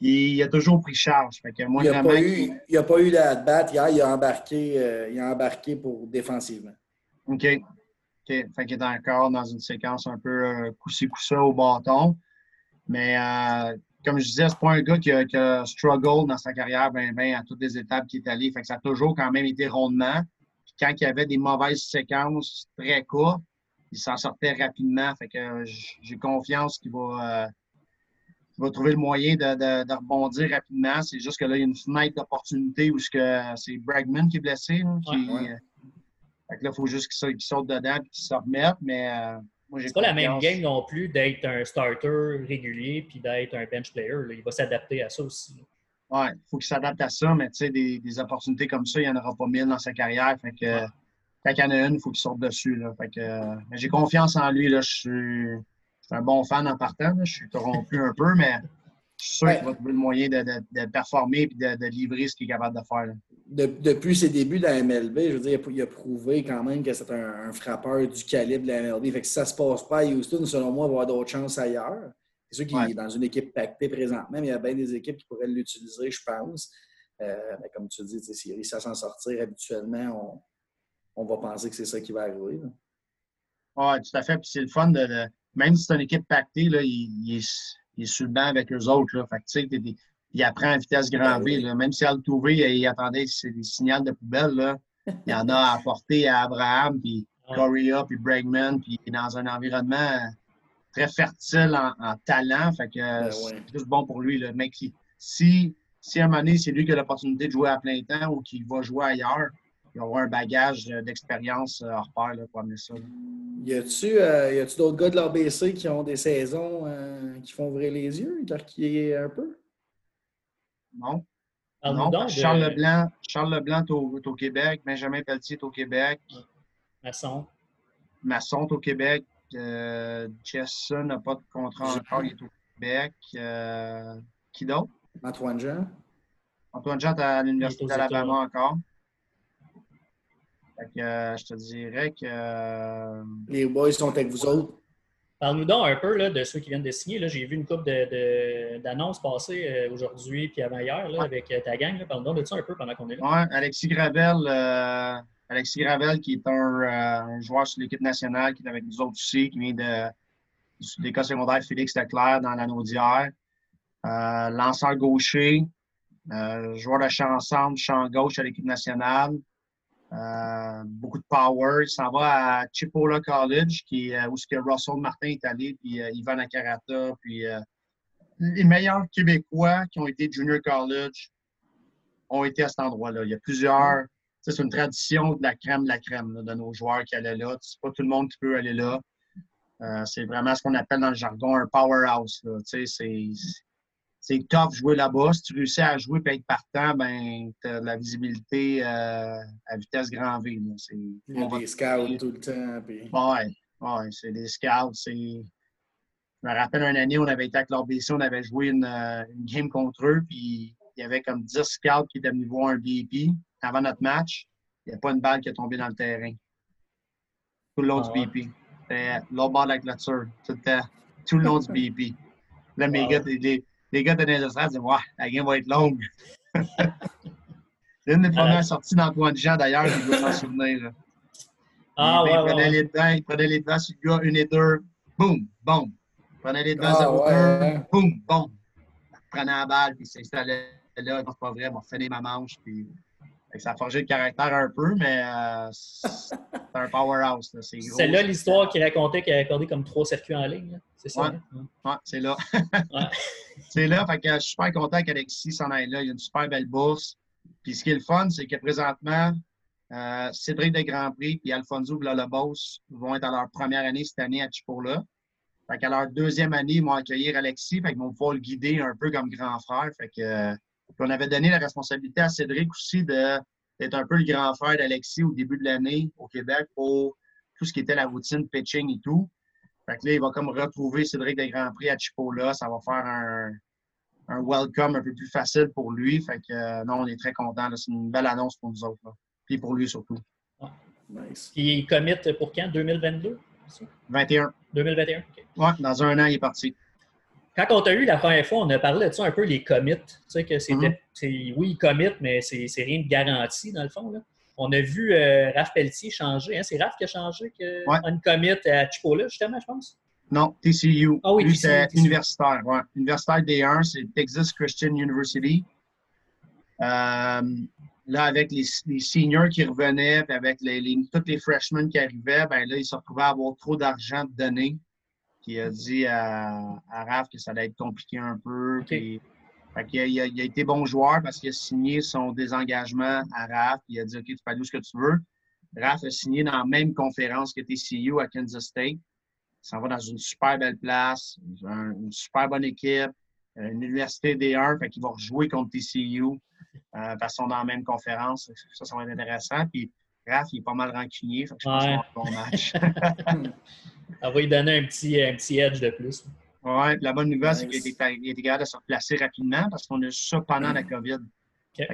il, a toujours pris charge. Fait que moi, il n'a pas, eu, il a pas eu la batte hier, il a embarqué, euh, il a embarqué pour défensivement. OK. OK. Fait qu'il est encore dans une séquence un peu euh, coussi coussa au bâton. Mais euh, comme je disais, c'est pas un gars qui a, qui a struggle dans sa carrière ben, ben, à toutes les étapes qui est allé. Fait que ça a toujours quand même été rondement. Puis quand il y avait des mauvaises séquences très courtes, il s'en sortait rapidement. Fait que j'ai confiance qu'il va il va trouver le moyen de, de, rebondir rapidement. C'est juste que là, il y a une fenêtre d'opportunité où c'est Bregman qui est blessé. qui, euh, là, il faut juste qu'il saute dedans et qu'il se remette. Mais euh, moi, C'est pas la même game non plus d'être un starter régulier puis d'être un bench player. Il va s'adapter à ça aussi. Oui, il faut qu'il s'adapte à ça, mais tu sais, des, des, opportunités comme ça, il n'y en aura pas mille dans sa carrière. Fait que, quand il y en a une, il faut qu'il sorte dessus. Là. Fait que, euh, j'ai confiance en lui. Là. Je suis suis un bon fan en partant. Je suis corrompu un peu, mais je suis sûr qu'il va trouver le moyen de, performer et de, livrer ce qu'il est capable de faire. depuis ses débuts de la MLB, je veux dire, il a prouvé quand même que c'est un, frappeur du calibre de la MLB. Fait que si ça ne se passe pas à Houston, selon moi, il va avoir d'autres chances ailleurs. C'est sûr qu'il est dans une équipe pactée présentement, mais il y a bien des équipes qui pourraient l'utiliser, je pense. Euh, mais comme tu dis, s'il réussit à s'en sortir habituellement, on, va penser que c'est ça qui va arriver. Oui, tout à fait. Puis c'est le fun de, même si c'est une équipe pactée, là, il, est, il, sur le banc avec eux autres. Là. Fait que, il apprend à vitesse grand V. Là. Même si Altuve, il, il attendait des signaux de poubelle, là, il y en a à apporter à Abraham, puis Correa, puis Bregman, puis dans un environnement très fertile en, talent. Fait que ben c'est juste bon pour lui. Le mec, si, si à un moment donné, c'est lui qui a l'opportunité de jouer à plein temps ou qu'il va jouer ailleurs, il aura un bagage d'expérience euh, hors pair pour amener ça. Y a-tu euh, d'autres gars de l'ABC qui ont des saisons euh, qui font ouvrir les yeux, qui est un peu? Non. non Charles, Leblanc, Charles Leblanc est au, Québec, Benjamin Pelletier est au Québec. Masson. Masson est au Québec. Euh, Jason n'a pas de contrat encore, il est au Québec. qui d'autre? Antoine Jean. Antoine Jean est à l'Université d'Alabama encore. Fait que, euh, je te dirais que. Euh, Les boys sont avec vous autres. Parle-nous donc un peu là, de ceux qui viennent de signer. J'ai vu une couple d'annonces de, passer euh, aujourd'hui puis avant-hier avec ta gang. Parle-nous de ça un peu pendant qu'on est là. Oui, Alexis Gravel, Alexis Gravel, qui est un, joueur sur l'équipe nationale, qui est avec nous autres aussi, qui vient de, de l'école secondaire Félix Leclerc dans l'anneau d'hier. lanceur gaucher, joueur de champ ensemble, champ gauche à l'équipe nationale. Euh, beaucoup de power. Il s'en va à Chipola College, qui, euh, où ce que Russell Martin est allé, puis euh, Ivan Akarata, puis les meilleurs Québécois qui ont été junior college ont été à cet endroit-là. Il y a plusieurs. C'est une tradition de la crème de la crème de nos joueurs qui allaient là. C'est pas tout le monde qui peut aller là. c'est vraiment ce qu'on appelle dans le jargon un powerhouse. C'est c'est tough jouer là-bas. Si tu réussis à jouer et être partant, ben, tu as de la visibilité euh, à vitesse grand V. Il y a des scouts tout le temps. Puis... Oui, ouais, c'est des scouts. Je me rappelle une année, on avait été avec l'OrbC, on avait joué une, euh, une, game contre eux, puis il y avait comme 10 scouts qui étaient venus voir un BP avant notre match. Il n'y a pas une balle qui est tombée dans le terrain. Tout le long du ah BP. C'était l'autre bord de la clôture. Tout, tout le long du BP. Là, mes gars, les gars de l'industrie disaient Ouais, la game va être longue. C'est une des premières sorties d'Antoine Jean, d'ailleurs, je dois s'en souvenir. Ah, il, ouais, prenait ouais. les devants, il prenait les devants sur le gars, une et deux, boum, boum. Il prenait les devants, ah, ouais. boum, boum. Il prenait la balle, puis il s'installait là, c'est pas vrai, m'a fait ma manche. Puis, ça a forgé le caractère un peu, mais euh, c'est un powerhouse. C'est là l'histoire qu'il racontait qu'il a accordé comme trois circuits en ligne. C'est ça? Ouais, c'est là. c'est là. Fait que je suis super content qu'Alexis s'en aille là. Il y a une super belle bourse. Puis ce qui est le fun, c'est que présentement, euh, Cédric de Grand Prix et Alfonso Villalobos vont être à leur première année cette année à Chipola. Fait qu'à leur deuxième année, ils vont accueillir Alexis. Fait qu'ils vont pouvoir le guider un peu comme grand frère. Fait que, euh, on avait donné la responsabilité à Cédric aussi d'être un peu le grand frère d'Alexis au début de l'année au Québec pour tout ce qui était la routine pitching et tout. Fait que là, il va comme retrouver Cédric de Grand Prix à Chipola. Ça va faire un, un welcome un peu plus facile pour lui. Fait que euh, non, on est très contents. C'est une belle annonce pour nous autres. Là. Puis pour lui surtout. Ah. Nice. Puis il commit pour quand? 2022? 21. 2021, OK. Oui, dans un an, il est parti. Quand on t'a eu la première fois, on a parlé de ça un peu, les commits. Tu sais, que c'était, mm-hmm. oui, il commit, mais c'est, rien de garanti, dans le fond. Là. On a vu euh, Raph Pelletier changer. Hein? C'est Raph qui a changé que, ouais. une commit à Chipola, justement, je pense? Non, TCU. Ah oui, Lui, c'est universitaire. Ouais. Universitaire D1, c'est Texas Christian University. Euh, là, avec les, seniors qui revenaient, puis avec les, tous les freshmen qui arrivaient, ben là, ils se retrouvaient à avoir trop d'argent de donner. Puis il a dit à, à Raph que ça allait être compliqué un peu. Puis, il, a, a, été bon joueur parce qu'il a signé son désengagement à Raph. Il a dit OK, tu peux aller où ce que tu veux. Raph a signé dans la même conférence que TCU à Kansas State. Il s'en va dans une super belle place, une super bonne équipe, une université D1, fait qu'il va rejouer contre TCU euh, parce qu'ils sont dans la même conférence. Ça, ça va être intéressant. Puis Raph, il est pas mal rancunier, fait que je pense ouais. un bon match. ça va lui donner un petit, un petit edge de plus. Oui, la bonne nouvelle, c'est qu'il était, était capable de se replacer rapidement parce qu'on a ça pendant la COVID.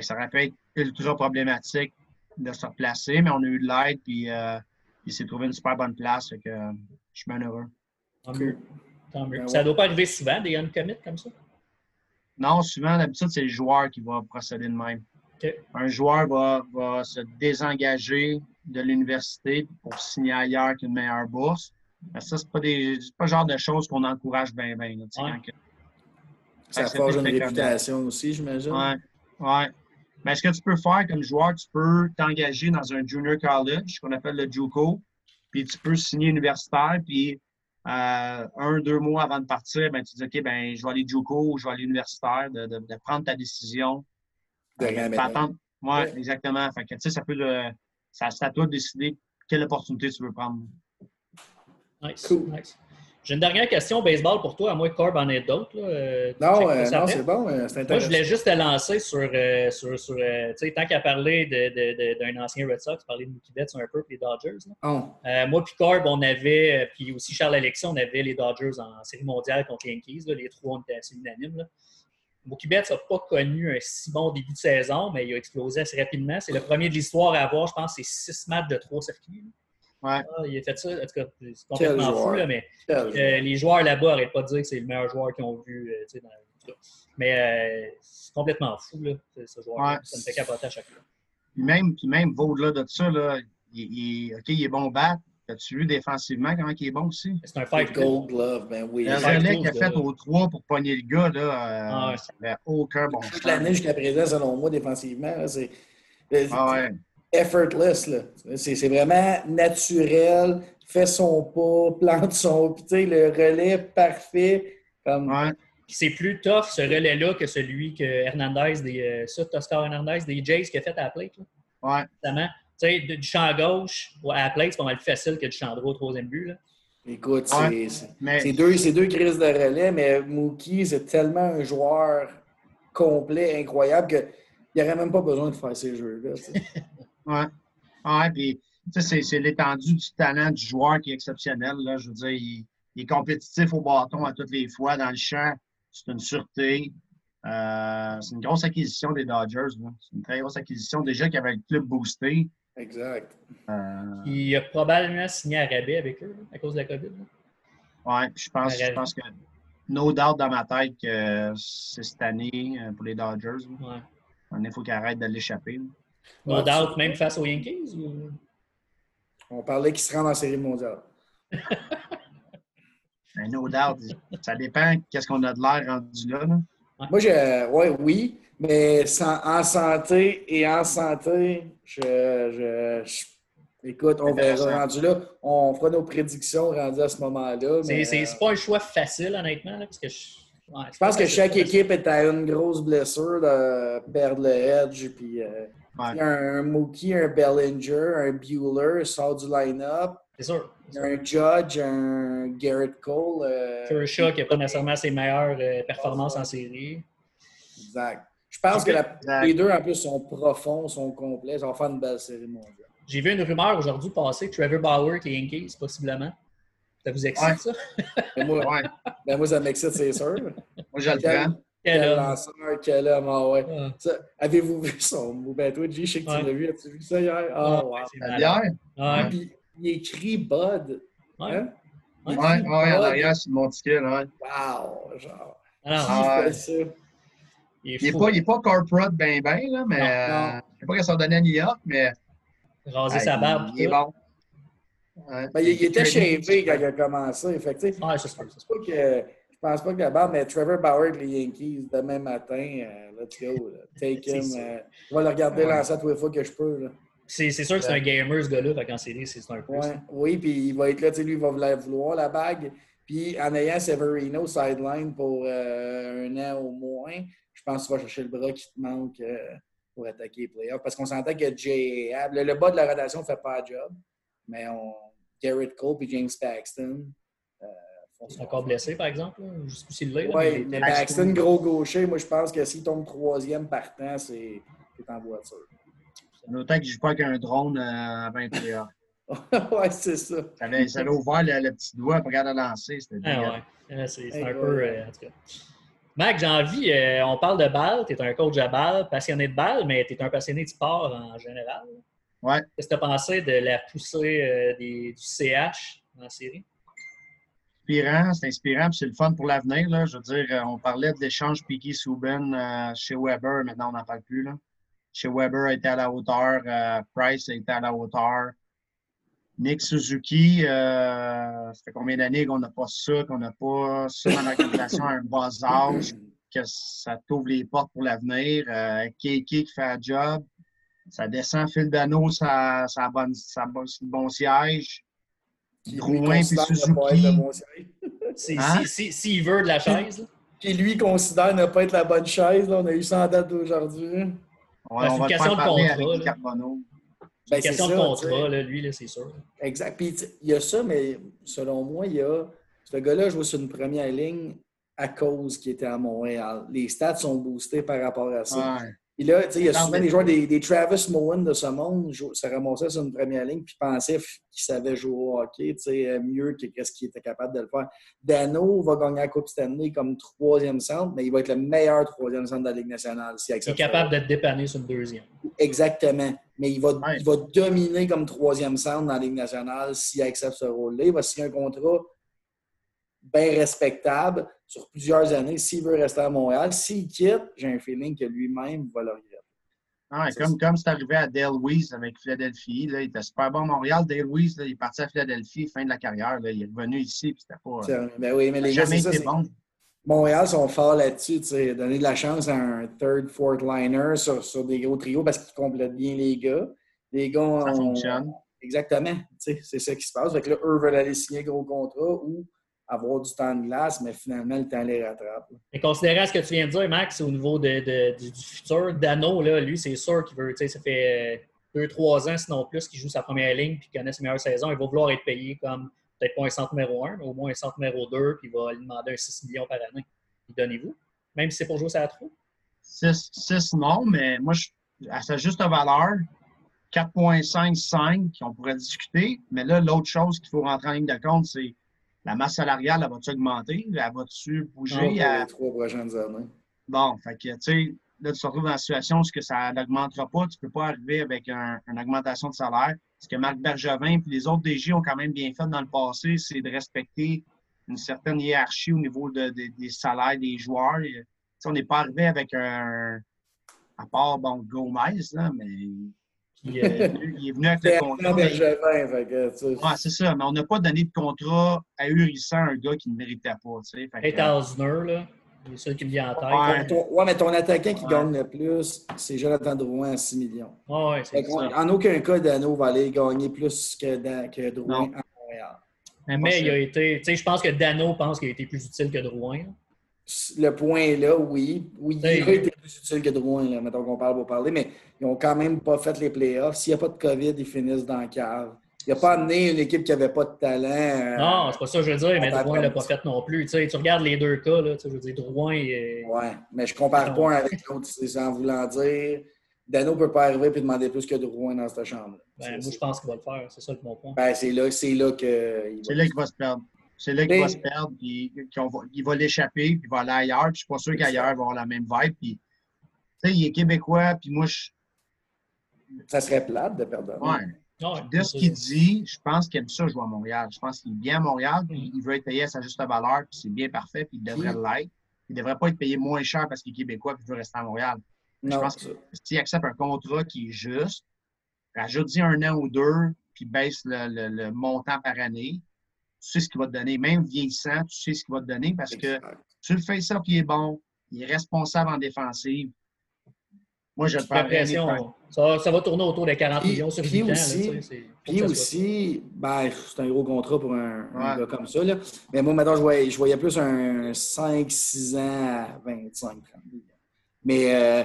Ça aurait pu être ultra problématique de se replacer, mais on a eu de l'aide, puis euh, il s'est trouvé une super bonne place. Fait que, je suis bien heureux. Tant mieux. Tant mieux. Ben ça ne doit pas arriver souvent, des commits comme ça? Non, souvent, d'habitude, c'est le joueur qui va procéder de même. Un joueur va, va, se désengager de l'université pour signer ailleurs qu'une meilleure bourse. Mais ça, ce n'est pas, pas, le genre de choses qu'on encourage bien, bien. Ça forge une réputation aussi, j'imagine. Oui. Ouais. Mais ce que tu peux faire comme joueur, tu peux t'engager dans un junior college, qu'on appelle le JUCO, puis tu peux signer universitaire, puis euh, un, deux mois avant de partir, ben, tu dis OK, ben, je vais aller JUCO ou je vais aller universitaire, de, de, de prendre ta décision. De euh, Oui, exactement. Fait que, ça peut le, ça, c'est à toi de décider quelle opportunité tu veux prendre. Nice. Cool. nice. J'ai une dernière question baseball pour toi, à moins que Corb en ait d'autres. Euh, non, euh, non c'est bon, euh, c'est intéressant. Moi, je voulais juste te lancer sur, sur, sur tu sais, tant qu'à parler d'un ancien Red Sox, parler de Mookie Betts un peu, puis les Dodgers. Oh. moi, puis Corb, on avait, puis aussi Charles Alexis, on avait les Dodgers en série mondiale contre les Yankees. les trois, on était assez unanimes. Mookie Betts n'a pas connu un si bon début de saison, mais il a explosé assez rapidement. C'est le premier de l'histoire à avoir, je pense, c'est six matchs de trois circuits. Ouais. Ah, il a fait ça. En tout cas, c'est complètement fou, là, mais euh, les joueurs là-bas n'arrêtent pas de dire que c'est le meilleur joueur qu'ils ont vu. Euh, dans, mais euh, c'est complètement fou, là, ce joueur. Ouais. Ça me fait capoter à chaque fois. Puis même, puis même au-delà de ça, là, il, il, OK, il est bon bat. As-tu vu défensivement comment il est bon aussi? C'est un fight gold glove, ben oui. Le relais qu'il a fait au 3 pour pogner le gars, là, ah, ça n'avait aucun bon Toute l'année jusqu'à présent, selon moi, défensivement, c'est. Ah ouais effortless. C'est vraiment naturel, fait son pas, plante son. Puis, tu sais, le relais parfait. Comme... C'est plus tough ce relais-là que celui que Hernandez, des, euh, ça, Toscar Hernandez, des Jays qui a fait à la plate. Là. Ouais. Tu sais, du champ gauche à la plate, c'est pas mal plus facile que du champ droit au troisième but. Là. Écoute, c'est deux, deux crises de relais, mais Mookie, c'est tellement un joueur complet, incroyable, qu'il n'y aurait même pas besoin de faire ces jeux-là. Oui. Ouais, puis, c'est l'étendue du talent du joueur qui est exceptionnel. Là. Je veux dire, il, est compétitif au bâton à toutes les fois. Dans le champ, c'est une sûreté. Euh, c'est une grosse acquisition des Dodgers. C'est une très grosse acquisition. Déjà qu'il y avait le club boosté. Exact. Euh... Il a probablement signé à rabais avec eux à cause de la COVID. Oui, je pense, je pense que no doubt dans ma tête que c'est cette année euh, pour les Dodgers. Ouais. Il faut qu'ils arrêtent de l'échapper. No doubt, même face aux Yankees? Ou... On parlait qu'ils se rendent en série mondiale. Ben, no doubt. Ça dépend qu'est-ce qu'on a de l'air rendu là. là. Moi, je, ouais, oui, mais en santé et en santé, je, écoute, on verra rendu là. On fera nos prédictions rendues à ce moment-là. C'est pas un choix facile, honnêtement, parce que je, je pense que chaque équipe est à une grosse blessure de perdre le edge. Puis, euh, un, Mookie, un Bellinger, un Bueller sort du line-up. C'est sûr. Un Judge, un Garrett Cole. Euh, Kershaw qui n'a pas nécessairement ses meilleures euh, performances en série. Exact. Je pense que les deux, en plus, sont profonds, sont complets. Ça va faire une belle série mondiale. J'ai vu une rumeur aujourd'hui passer Trevor Bauer qui est Yankees, possiblement. Ça vous excite, ça? Ben, moi, ouais. ben moi, ça m'excite, c'est sûr. Moi, j'ai le prends. Quel, lanceur, quel homme, ah ouais. Avez-vous vu son Ben, toi, G, je sais que tu l'as vu. As-tu vu ça hier? Ah, oh, wow. Hier? Ouais. Puis, il écrit Bud. Ouais. Hein? Ouais, ouais, ouais en arrière, c'est mon ticket, ouais. Wow, genre. Alors, ah, ouais. ça? Il est, pas, il est pas corporate ben ben, là, mais euh, je sais pas qu'elle s'en donnait à New York, mais. Raser sa barbe. Il, est bon. Ouais. Ben, il, il, était shavé quand il a commencé. Fait que, ouais, c'est pas que, pense pas que la barbe, mais Trevor Bauer les Yankees demain matin, euh, let's go. Là. Take him. Euh, je vais le regarder ouais. lancer tous les fois que je peux. C'est sûr que c'est un gamer, ce gars-là. Quand c'est c'est un. Ouais. Oui, puis il va être là. Lui, il va vouloir la bague. Puis en ayant Severino sideline pour euh, un an au moins, je pense que tu vas chercher le bras qui te manque euh, pour attaquer les playoffs. Parce qu'on s'entend que Jay le, le, bas de la rotation ne fait pas le job. Mais on, Garrett Cole et James Paxton. Euh, sont encore blessés, par exemple. Je ne sais plus s'il l'est. Oui, mais Paxton, gros gaucher, moi, je pense que s'il tombe troisième partant, c'est en voiture. Autant qu'il ne joue pas avec un drone euh, à 21 ouais, c'est ça. Ça avait, ça avait ouvert le, le, petit doigt pour regarder lancer. C'était ah, ouais. C'est un peu. Euh, en tout cas. Mac, j'ai envie, euh, on parle de balle, tu es un coach à balle, passionné de balle, mais tu es un passionné de sport en général. Ouais. Qu'est-ce que tu as pensé de la poussée euh, des, du CH en série? Inspirant, c'est inspirant, c'est le fun pour l'avenir. Je veux dire, euh, on parlait de l'échange Piquet Souben chez Weber, maintenant on n'en parle plus. Là. Chez Weber a été à la hauteur, Price a été à la hauteur. Nick Suzuki, euh, ça fait combien d'années qu'on n'a pas ça, qu'on n'a pas ça dans à un bas âge, que ça t'ouvre les portes pour l'avenir. Euh, qui fait un job. Ça descend fil d'anneau, ça, ça, bonne, ça bon siège. Drouin puis Suzuki. S'il hein? si, si, veut de la chaise. Puis lui considère ne pas être la bonne chaise. Là. On a eu ça en date d'aujourd'hui. Ouais, c'est une question de contrat. Ben, c'est une question de contrat, lui, c'est sûr. Exact. Puis il y a ça, mais selon moi, il y a. Ce gars-là joue sur une première ligne à cause qu'il était à Montréal. Les stats sont boostés par rapport à ça. Et là, il y a souvent des joueurs, des, Travis Moen de ce monde, se ramassaient sur une première ligne puis pensaient qu'ils savaient jouer au hockey mieux que ce qu'il était capable de le faire. Dano va gagner la Coupe Stanley comme troisième centre, mais il va être le meilleur troisième centre de la Ligue nationale. il est capable d'être dépanné sur le deuxième. Exactement. Mais il va, il va dominer comme troisième centre dans la Ligue nationale s'il accepte ce rôle-là. Il va signer un contrat bien respectable sur plusieurs années s'il veut rester à Montréal. S'il quitte, j'ai un feeling que lui-même va le regretter. Ah, comme comme c'est arrivé à Dale Weiss avec Philadelphie, là, il était super bon à Montréal. Dale Weiss, il est parti à Philadelphie, fin de la carrière. Là, il est revenu ici, puis c'était pas. Ben oui, mais les jamais été bon. Montréal sont forts là-dessus, donner de la chance à un third, fourth liner sur, sur des gros trios parce qu'ils complètent bien les gars. Les gars, ça fonctionne. Exactement. C'est ça qui se passe. Fait que là, eux veulent aller signer gros contrat ou avoir du temps de glace, mais finalement, le temps les rattrape. Et considérant ce que tu viens de dire, Max, au niveau de, du, futur, Dano, là, lui, c'est sûr qu'il veut, ça fait euh, deux, trois ans, sinon plus, qu'il joue sa première ligne puis qu'il connaît ses meilleures saisons. Il va vouloir être payé comme peut-être pas un centre numéro un, mais au moins un centre numéro deux, puis il va lui demander un 6 millions par année. Donnez-vous, même si c'est pour jouer ça à trop. 6, non, mais moi, je, à sa juste valeur, 4,5, on pourrait discuter. Mais là, l'autre chose qu'il faut rentrer en ligne de compte, c'est la masse salariale, elle va-tu augmenter? Elle va-tu bouger? pour les trois prochaines années. Bon, fait que, tu sais, là, tu te retrouves dans la situation où ça n'augmentera pas. Tu ne peux pas arriver avec une augmentation de salaire. Ce que Marc Bergevin et les autres DG ont quand même bien fait dans le passé, c'est de respecter une certaine hiérarchie au niveau des salaires des joueurs. on n'est pas arrivé avec un. À part, bon, Gomez, là, mais il, est venu avec le contrat. C'est ça, mais on n'a pas donné de contrat ahurissant à un gars qui ne méritait pas. Fait là. C'est ça qui me vient en tête. Ouais, ouais mais ton attaquant qui gagne le plus, c'est Jonathan Drouin à 6 millions. Ouais, c'est ça. En aucun cas, Dano va aller gagner plus que, que Drouin à Montréal. Mais il a été. Tu sais, je pense que Dano pense qu'il a été plus utile que Drouin. Le point est là, oui. Oui, il a été plus utile que Drouin, là, mettons qu'on parle pour parler, mais ils n'ont quand même pas fait les playoffs. S'il n'y a pas de COVID, ils finissent dans le cave. Il n'a pas amené une équipe qui n'avait pas de talent. Euh, non, c'est pas ça que je veux dire, mais Drouin ne l'a pas fait non plus. Tu, sais, tu regardes les deux cas, là, tu sais, je veux dire, Drouin. Est... Oui, mais je compare pas un avec l'autre, en voulant dire. Dano ne peut pas arriver et demander plus que Drouin dans cette chambre. Ben, moi, je pense qu'il va le faire. C'est ça mon point. Ben, c'est là, là que. C'est là qu'il va se perdre. C'est là qu'il va se perdre, puis il va l'échapper, puis il va aller ailleurs. Puis je suis pas sûr qu'ailleurs, il va avoir la même vibe. Puis, tu sais, il est québécois, puis moi, je. Ça serait plate de perdre. Ouais de ce qu'il dit, je pense qu'il aime ça jouer à Montréal. Je pense qu'il est bien à Montréal, puis il veut être payé à sa juste valeur, puis c'est bien parfait, puis il devrait l'être. Il ne devrait pas être payé moins cher parce qu'il est québécois et veut rester à Montréal. je pense que s'il accepte un contrat qui est juste, rajoute-y un an ou deux, puis baisse le, montant par année, sais ce qu'il va te donner. Même vieillissant, tu sais ce qu'il va te donner parce que tu le fais ça, puis il est bon, il est responsable en défensive, moi, je l'impression. Ça, ça, va tourner autour des 40 millions sur 8 aussi, ans. puis aussi, ben, c'est un gros contrat pour un, gars comme ça. Là. Mais moi, maintenant, je voyais, je voyais plus un 5-6 ans à 25 Mais euh,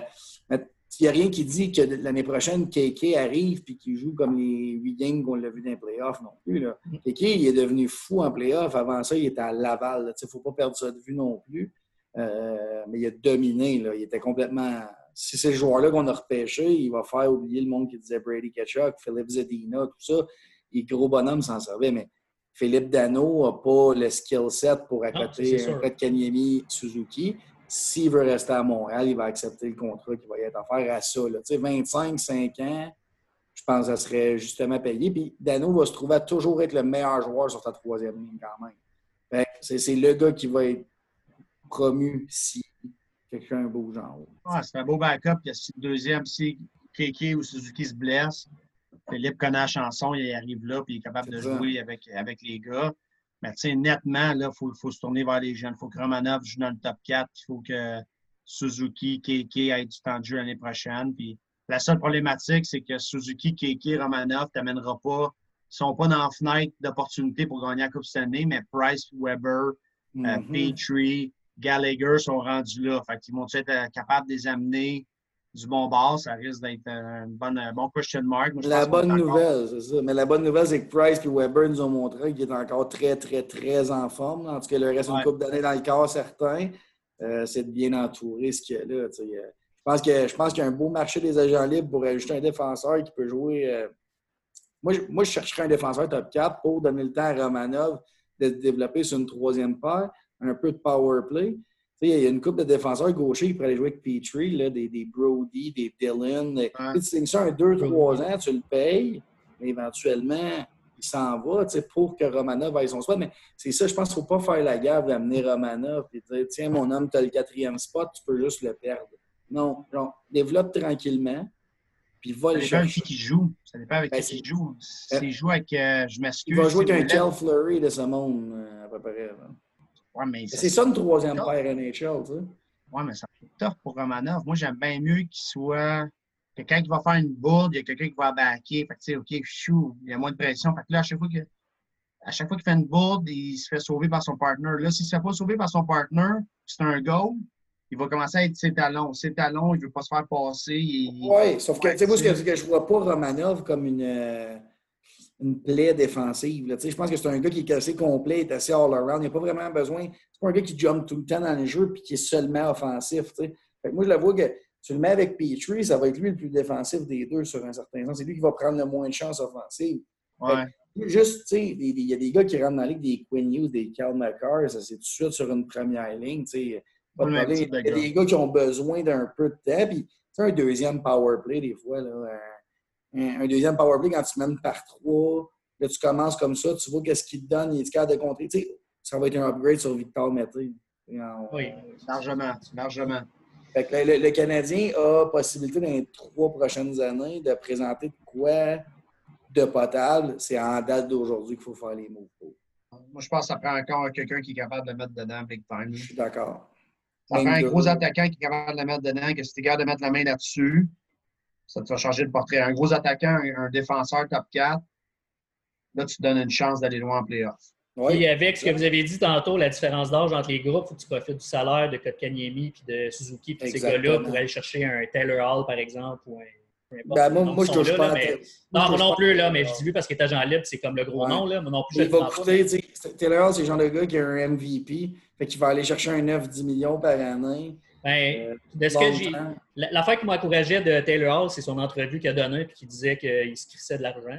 il n'y a rien qui dit que l'année prochaine, KK arrive et qu'il joue comme les 8 games qu'on l'a vu dans les playoffs non plus. Là. Mm. KK, il est devenu fou en playoffs. Avant ça, il était à Laval. Il ne faut pas perdre ça de vue non plus. Euh, mais il a dominé. Là. Il était complètement si c'est le joueur-là qu'on a repêché, il va faire oublier le monde qui disait Brady Ketchuk, Philippe Zedina, tout ça. Les gros bonhommes s'en servaient, mais Philippe Dano n'a pas le skill set pour accoter un Kanyemi Suzuki. S'il veut rester à Montréal, il va accepter le contrat qui va y être offert à ça. Là. 25, 5 ans, je pense que ça serait justement payé. Puis Dano va se trouver à toujours être le meilleur joueur sur sa troisième ligne quand même. C'est le gars qui va être promu si quelqu'un beau genre. Ah, c'est un beau backup. Il y a le deuxième, si Keke ou Suzuki se blesse, Philippe connaît la chanson, il arrive là, puis il est capable de jouer avec, avec les gars. Mais tu sais, nettement, là, il faut, faut, se tourner vers les jeunes. Il faut que Romanov joue dans le top 4. Il faut que Suzuki, Keke aient du temps de jeu l'année prochaine. Puis la seule problématique, c'est que Suzuki, Keke, Romanov ne t'amèneront pas. Ils ne sont pas dans la fenêtre d'opportunité pour gagner la Coupe cette année, mais Price, Weber, mm Petrie, Gallagher sont rendus là. Fait qu'ils vont être euh, capables de les amener du bon bord. Ça risque d'être un bon question mark. la bonne nouvelle, c'est ça. Mais la bonne nouvelle, c'est que Price et Weber nous ont montré qu'il est encore très, très, très en forme. En tout cas, le reste d'une coupe d'années dans le corps, certain. Euh, c'est de bien entourer ce qu'il y a là. Je pense, que, je pense qu'il y a un beau marché des agents libres pour ajouter un défenseur qui peut jouer. Euh, moi, je, moi, je chercherais un défenseur top 4 pour donner le temps à Romanov de se développer sur une troisième paire un peu de power play. Il y a une couple de défenseurs gauchers qui pourraient aller jouer avec Petrie, là, des, des, Brody, des Dylan. Tu signes ça un 2-3 ans, tu le payes, mais éventuellement, il s'en va pour que Romanov aille son spot. Mais c'est ça, je pense qu'il ne faut pas faire la gaffe d'amener Romanov et dire Tiens, mon homme, tu as le quatrième spot, tu peux juste le perdre. Non, non développe tranquillement. Puis va le chercher. avec qui il joue. Ça dépend avec ben, qui il joue. S'il joue avec, euh, je m'excuse. Il va jouer avec un Kel Flurry de ce monde, euh, à peu près. C'est ça une troisième paire NHL, tu sais. Oui, mais ça fait tough pour Romanov. Moi, j'aime bien mieux qu'il soit quelqu'un qui va faire une bourde, il y a quelqu'un qui va backer. Fait que, tu sais, OK, chou, il y a moins de pression. Fait que là, à chaque fois que à chaque fois qu'il fait une bourde, il se fait sauver par son partner. Là, s'il ne se fait pas sauver par son partner, c'est un goal, il va commencer à être ses talons. Ses talons, il ne veut pas se faire passer. Oui, sauf que, tu sais, moi, ce que, je ne vois pas Romanov comme une. Euh, une plaie défensive. Je pense que c'est un gars qui est assez complet, est assez all-around. Il n'y a pas vraiment besoin. C'est pas un gars qui jump tout le temps dans les jeux et qui est seulement offensif. moi, je le vois que tu le mets avec Petrie, ça va être lui le plus défensif des deux sur un certain sens. C'est lui qui va prendre le moins de chances offensives. Ouais. Juste, il y a des gars qui rentrent dans la ligue, des Quinn Hughes, des Cal McCarr, ça c'est tout de suite sur une première ligne. Il y a des gars qui ont besoin d'un peu de temps. Puis, un deuxième power play, des fois, là, un, deuxième power play quand tu mènes par trois. Là, tu commences comme ça, tu vois qu'est-ce qu'il te donne, il est capable de contrer. Tu sais, ça va être un upgrade sur Victor Mété. Oui, largement, largement. Fait que le, Canadien a possibilité dans les trois prochaines années de présenter quoi de potable. C'est en date d'aujourd'hui qu'il faut faire les mots. Moi, je pense que ça prend encore quelqu'un qui est capable de le mettre dedans big time. Je suis d'accord. Ça prend un gros attaquant qui est capable de la mettre dedans, que si tu es capable de mettre la main là-dessus, ça te va changer le portrait. Un gros attaquant, un, défenseur top 4, là, tu te donnes une chance d'aller loin en playoff. Oui. Et avec ce que vous avez dit tantôt, la différence d'âge entre les groupes, il faut que tu profites du salaire de Kotkaniemi puis de Suzuki puis ces gars-là pour aller chercher un Taylor Hall, par exemple, ou un ben, moi, moi je touche pas. Non, moi non plus, là, mais je dis lui parce qu'il est agent libre, c'est comme le gros nom. Là. Moi non plus, il va coûter, Taylor Hall, c'est le genre de gars qui a un MVP, fait qu'il va aller chercher un 9-10 millions par année. Ben, euh, de ce que j'ai. L'affaire qui m'a encouragé de Taylor Hall, c'est son entrevue qu'il a donnée puis qui disait qu'il se crissait de l'argent,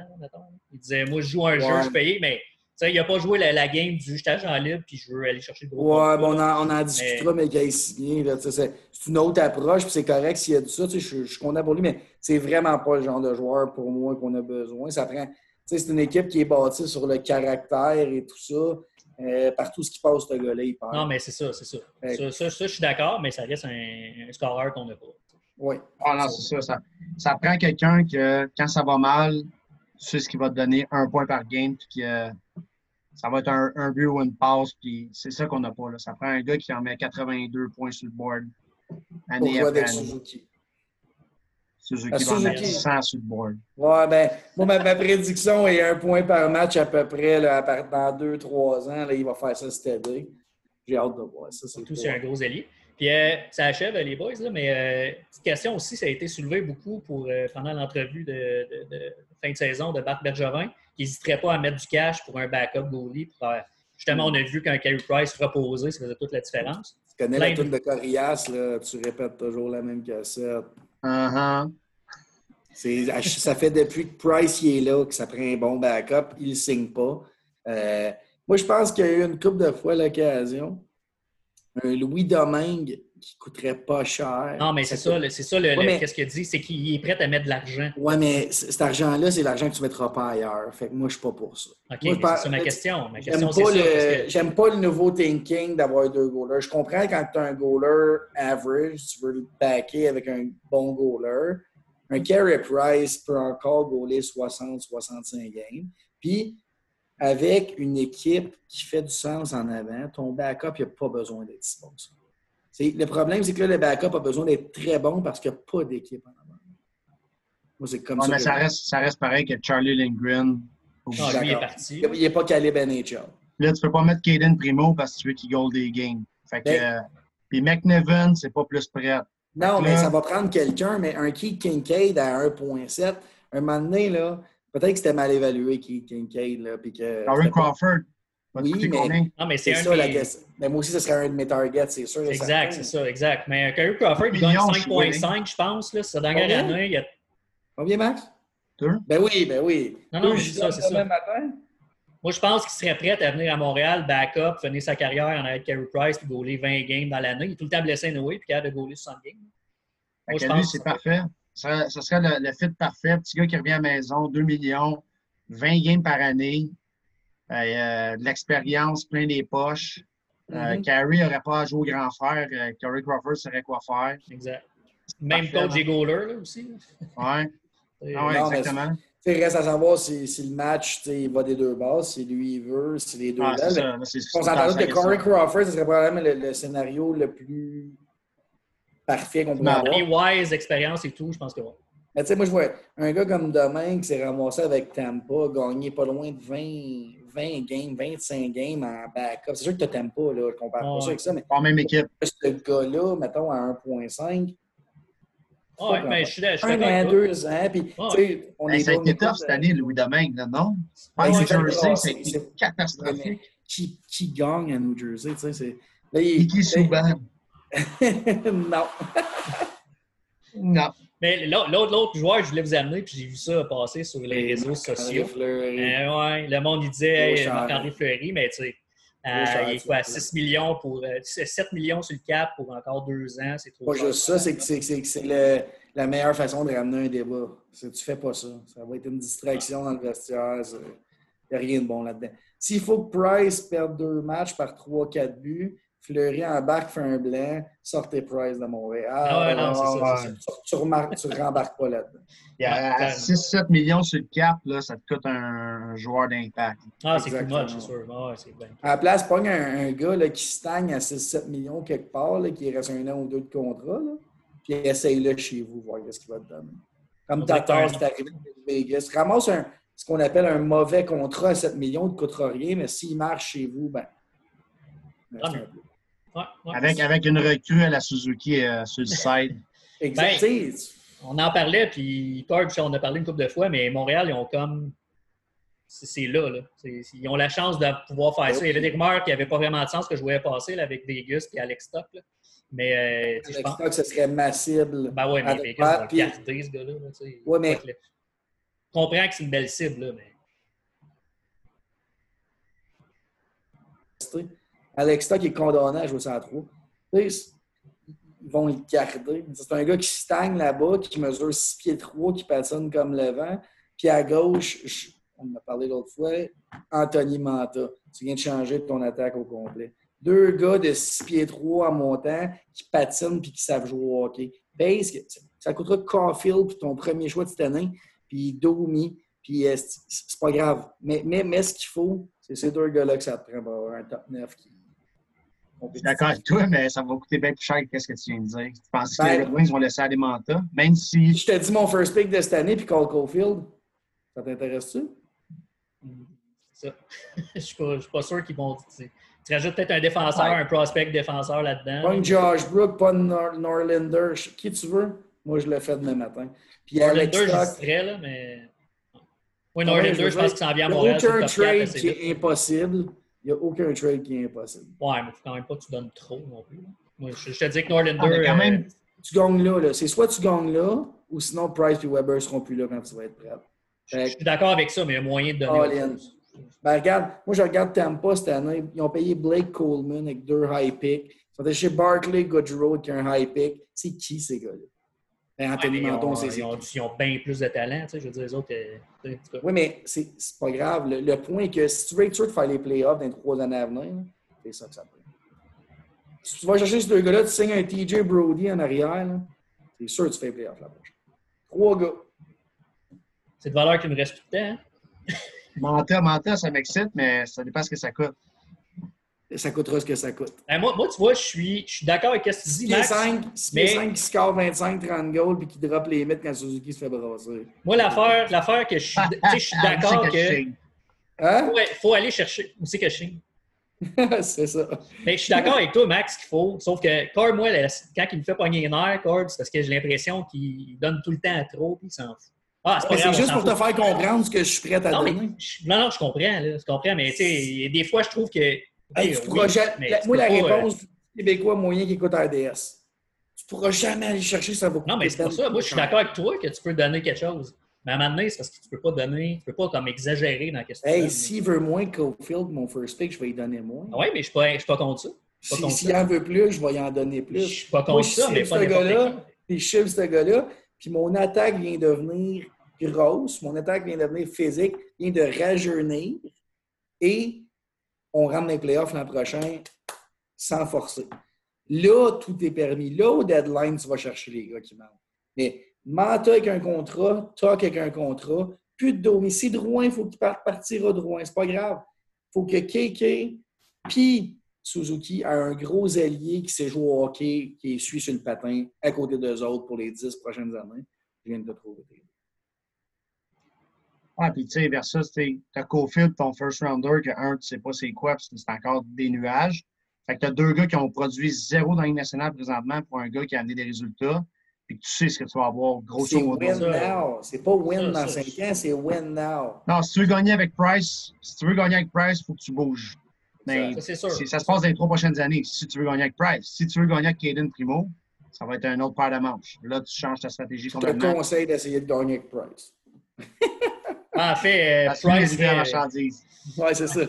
Il disait Moi, je joue un jeu, je paye, mais il n'a pas joué la, game du je agent libre puis je veux aller chercher le gros. Ouais, bon, on, en, on en discutera, mais, qu'il ait signé. C'est une autre approche, puis c'est correct s'il y a de ça. Je, je, suis content pour lui, mais c'est vraiment pas le genre de joueur pour moi qu'on a besoin. Ça prend. C'est une équipe qui est bâtie sur le caractère et tout ça. Euh, par tout ce qui passe, ce gars-là, il Non, mais c'est ça, c'est ça. Ça, ça. je suis d'accord, mais ça reste un, scoreur qu'on n'a pas. Oui. Ah non, c'est ça, ça, ça. prend quelqu'un que, quand ça va mal, tu sais ce qui va te donner un point par game, puis que ça va être un, un but ou une passe, puis c'est ça qu'on n'a pas. Là. Ça prend un gars qui en met 82 points sur le board année après année. Suzuki. Suzuki va en mettre 100 sur le board. Ouais, ben, moi, ma, prédiction est un point par match à peu près là, dans 2-3 ans. Là, il va faire ça cette année. J'ai hâte de voir ça. Surtout c'est un gros allié. Puis euh, ça achève les boys, là, mais euh, petite question aussi, ça a été soulevé beaucoup pour, euh, pendant l'entrevue de, de, fin de saison de Bart Bergevin qui n'hésiterait pas à mettre du cash pour un backup goalie. Pour, justement, on a vu qu'un Carey Price reposé, ça faisait toute la différence. Tu connais la tour de Corias, là, tu répètes toujours la même cassette. Uh-huh. Ça fait depuis que Price est là que ça prend un bon backup. Il ne signe pas. Euh, moi, je pense qu'il y a eu une couple de fois l'occasion. Un Louis Domingue qui coûterait pas cher. Non, mais c'est ça, c'est ça, le, qu'est-ce qu'il dit, c'est qu'il est prêt à mettre de l'argent. Oui, mais cet argent-là, c'est l'argent que tu ne mettras pas ailleurs. Fait que moi, je ne suis pas pour ça. OK, c'est ma question. Ma question, J'aime pas, le nouveau thinking d'avoir deux goalers. Je comprends quand tu as un goaler average, tu veux le backer avec un bon goaler. Un Carey Price peut encore goaler 60-65 games. Puis, avec une équipe qui fait du sens en avant, ton backup, il n'y a pas besoin d'être si bon ça. Le problème, c'est que là, le backup a besoin d'être très bon parce qu'il n'y a pas d'équipe en avant. Moi, c'est comme ça. Mais ça, reste, ça reste pareil que Charlie Lindgren. Ah, lui est parti. Il n'est pas calibre NHL. Là, tu ne peux pas mettre Caden Primo parce que tu veux qu'il goal des games. Fait que, ben- euh, puis McNevin, c'est pas plus prêt. Non, mais ça va prendre quelqu'un, mais un Keith Kincaid à 1.7, un moment donné, là, peut-être que c'était mal évalué, Kincaid. Là, puis que, Crawford. Oui, mais, non, mais c'est ça la question. Mais moi aussi, ce serait un de mes targets, c'est sûr. Exact, c'est ça, exact. Mais Curry Crawford, il gagne 5,5, je pense, là, sa dernière année. Il a... Combien, Max? Deux? Ben oui, ben oui. Non, non, c'est ça, c'est ça. Moi, je pense qu'il serait prêt à venir à Montréal, backup, finir sa carrière en avec Carey Price, puis goaler 20 games dans l'année. Il est tout le temps blessé Noé, puis capable de goaler 60 games. Moi, je pense c'est parfait. Ça, serait le, le, fit parfait. Petit gars qui revient à la maison, 2 millions, 20 games par année. Euh, de l'expérience plein des poches. Euh, mm Carrie n'aurait pas à jouer au grand frère. Euh, Carrie Crawford saurait quoi faire. Exact. Même coach J. Goaler, là, aussi. Oui. Ah ouais, exactement. Il reste à savoir si, si le match il va des deux bases, si lui il veut, si les deux ah, veulent. On s'entend que Corey Crawford, ce serait probablement le, scénario le plus parfait qu'on pourrait avoir. Wise, expérience et tout, je pense que oui. Mais tu sais, moi, je vois un gars comme Domain qui s'est ramassé avec Tampa, gagné pas loin de 20, 20 games, 25 games en backup. C'est sûr que tu t'aimes pas, là, je compare pas ça avec ça, mais pas même équipe. Ce gars-là, mettons, à 1.5. Oui, mais je suis d'accord. Un an, deux ans, puis, tu sais, on est. Ça a été tough cette année, Louis Domingue, là, non? Pas New Jersey, c'est catastrophique. Qui, qui gagne à New Jersey, tu sais, c'est. Mickey Souban. non. non. Mais l'autre joueur, je voulais vous amener, puis j'ai vu ça passer sur les réseaux sociaux. Euh, ouais, le monde, il disait hey, Marc-André Fleury, mais tu sais, euh, il est quoi, 6 millions pour, 7 euh, millions sur le cap pour encore deux ans, c'est trop Pas juste ça, c'est que c'est la meilleure façon de ramener un débat. Tu fais pas ça. Ça va être une distraction dans le vestiaire. Il n'y a rien de bon là-dedans. S'il faut que Price perde deux matchs par 3-4 buts, Fleury embarque, fait un blanc, sortez Price de Montréal. Ah non, c'est ça, c'est ça. Tu, remarques, tu rembarques pas là-dedans. À 6-7 millions sur le cap, là, ça te coûte un, joueur d'impact. Ah, c'est much, c'est sûr. Ah, c'est bien. À la place, pas un, un gars là, qui stagne à 6-7 millions quelque part, là, qui reste un an ou deux de contrat, là, puis essaye-le chez vous, voir ce qu'il va te donner. Comme Tatar, c'est arrivé à Vegas. Ramasse un, ce qu'on appelle un mauvais contrat à 7 millions, ne coûtera rien, mais s'il marche chez vous, ben. Avec, avec une recrue à la Suzuki euh, sur le side. exact. Ben, on en parlait, puis Corb, on a parlé une couple de fois, mais Montréal, ils ont comme. C'est là, là. Ils ont la chance de pouvoir faire ça. Il y avait des rumeurs qui n'avaient pas vraiment de sens que je voyais passer là, avec Vegas et Alex Stock. Là. Mais. Euh, Alex pense... Stock, ce serait massible. Ben ouais, mais Vegas va le garder, ce gars-là. Oui, mais. Je comprends que c'est une belle cible, là, mais. Alex Stock est condamné à jouer ça à 3. Ils vont le garder. C'est un gars qui stagne là-bas, qui mesure 6 pieds 3, qui patine comme le vent. Puis à gauche, on en a parlé l'autre fois, Anthony Manta. Tu viens de changer ton attaque au complet. Deux gars de 6 pieds 3 en montant qui patinent puis qui savent jouer au hockey. Base, ça coûtera Caulfield ton premier choix de cette année, puis Domi, puis euh, c'est pas grave. Mais, mais, mais ce qu'il faut, c'est ces deux gars-là que ça te prend un top 9 qui, je suis d'accord avec toi, mais ça va coûter bien plus cher que ce que tu viens de dire. Tu penses que les ben, Red Wings vont laisser aller Manta, même si. Je te dis mon first pick de cette année, puis Cole Caulfield. Ça t'intéresse-tu? Ça. je ne suis, pas sûr qu'ils vont. Tu, rajoutes peut-être un défenseur, un prospect défenseur là-dedans. Pas un Josh Brook, pas un Norlander. Qui tu veux? Moi, je l'ai fait demain matin. Puis Norlander, je dirais, là, mais. Oui, Norlander, je pense qu'il s'en vient à Montréal. Aucun trade qui est impossible. Il n'y a aucun trade qui est impossible. Ouais, mais il faut quand même pas que tu donnes trop non plus. Moi, je, te dis que Norlander. quand même, euh, tu gagnes là. là. C'est soit tu gagnes là, ou sinon Price et Weber ne seront plus là quand tu vas être prêt. Je, suis d'accord avec ça, mais il y a moyen de donner. Ben, regarde, moi, je regarde Tampa cette année. Ils ont payé Blake Coleman avec deux high picks. Ils sont allés chez Barkley Goodrow qui a un high pick. C'est qui ces gars-là? Ben, Anthony ouais, Menton, c'est ils, ont, ils ont bien plus de talent, tu sais, je veux dire, les autres. Euh, oui, mais c'est pas grave. Le, point est que si tu veux être sûr de faire les playoffs dans les trois années à venir, c'est ça que ça prend. Si tu vas chercher ces deux gars-là, tu signes un TJ Brody en arrière, c'est sûr que tu fais les playoffs la prochaine. Trois gars. C'est de valeur qui me reste tout le temps. Hein? menteur, menteur, ça m'excite, mais ça dépend ce que ça coûte ça coûtera ce que ça coûte. Ben, moi, moi, tu vois, je suis, je suis d'accord avec ce que tu dis, Max. 5, mais... 5 qui score 25-30 goals puis qui drop les mythes quand Suzuki se fait brasser. Moi, l'affaire, l'affaire que je suis, je suis d'accord que... Hein? Il faut, aller chercher. Où c'est que je c'est ça. Mais je suis d'accord avec toi, Max, qu'il faut. Sauf que Cord, moi, quand il me fait pogner les nerfs, Cord, c'est parce que j'ai l'impression qu'il donne tout le temps à trop puis il s'en fout. Ah, c'est juste pour te faire comprendre ce que je suis prêt à non, donner. Mais, non, non, je comprends. Là, je comprends, mais tu sais, des fois, je trouve que moi, la réponse du Québécois moyen qui écoute RDS. Tu ne pourras jamais aller chercher ça beaucoup. Non, mais c'est pour ça. Moi, je suis d'accord avec toi que tu peux donner quelque chose. Mais à un moment donné, c'est parce que tu ne peux pas donner, tu peux pas comme exagérer dans la question. Hey, s'il veut moins Cofield, mon first pick, je vais lui donner moins. Oui, mais je ne suis, pas contre ça. S'il si, en veut plus, je vais y en donner plus. Je ne suis pas contre ça, mais pas n'importe gars Puis je ce gars-là, puis mon attaque vient de devenir grosse, mon attaque vient de devenir physique, vient de rajeunir, et on rentre dans les playoffs l'an prochain sans forcer. Là, tout est permis. Là, au deadline, tu vas chercher les gars qui mentent. Mais Manta avec un contrat, Toc avec un contrat, plus de si Drouin, il faut qu'il parte partir de Drouin. C'est pas grave. Il faut que KK puis Suzuki a un gros allié qui sait jouer au hockey, qui suit sur le patin à côté d'eux autres pour les dix prochaines années. Je viens de te trouver. Ah, puis tu sais, versus, tu as Cofield, ton first rounder, que un, tu sais pas c'est quoi, parce que c'est encore des nuages. Fait que tu as deux gars qui ont produit zéro dans la nationale présentement pour un gars qui a amené des résultats, puis tu sais ce que tu vas avoir, grosso modo. C'est win now. C'est pas win dans cinq ans, c'est win now. Non, si tu veux gagner avec Price, si tu veux gagner avec Price, il faut que tu bouges. Mais ça, sûr. ça se passe dans les trois prochaines années, si tu veux gagner avec Price. Si tu veux gagner avec Caden Primo, ça va être un autre paire de manches. Là, tu changes ta stratégie complètement. Je te conseille d'essayer de gagner avec Price. Ah, en fait, euh, Price. serait- marchandise. Ouais, c'est ça.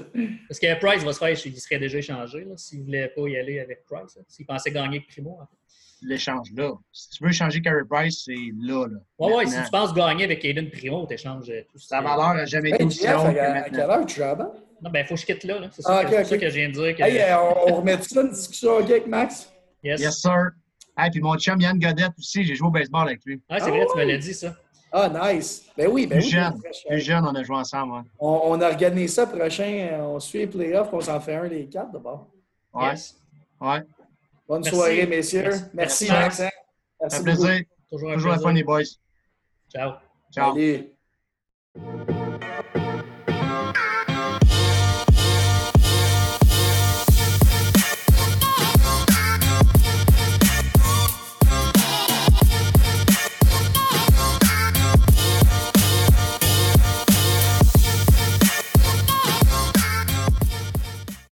Parce que Price va se faire, il serait déjà échangé là, s'il ne voulait pas y aller avec Price. là. S'il pensait gagner avec Primo. En fait. L'échange là. Si tu veux changer Carey Price, c'est là. là. Ouais, ouais, si tu penses gagner avec Aiden Primo, tu échanges tout ce Sa valeur n'a jamais été aussi que à, à quelle heure tu avant? Non, ben, il faut que je quitte là. là. C'est Ah, ça, ok, que- c'est ok. ça que je viens de dire. Que... Hey, euh, on, remet ça une discussion avec Max? yes. Yes, sir. Hey, puis mon chum Yann Godette aussi, j'ai joué au baseball avec lui. Ah, c'est Ah vrai, tu me ouais. l'as dit, ça. Ah, nice. Ben oui, ben Plus oui. jeune. très. Plus jeune, on a joué ensemble. hein. On, on organise ça prochain. euh, On suit les playoffs, on s'en fait un des quatre d'abord. Ouais. Yes. Ouais. Bonne Merci. soirée, messieurs. Merci. Merci, Merci, Max. hein. Ça Merci fait beaucoup. plaisir. Toujours un Toujours un fun, les boys. Ciao. Ciao.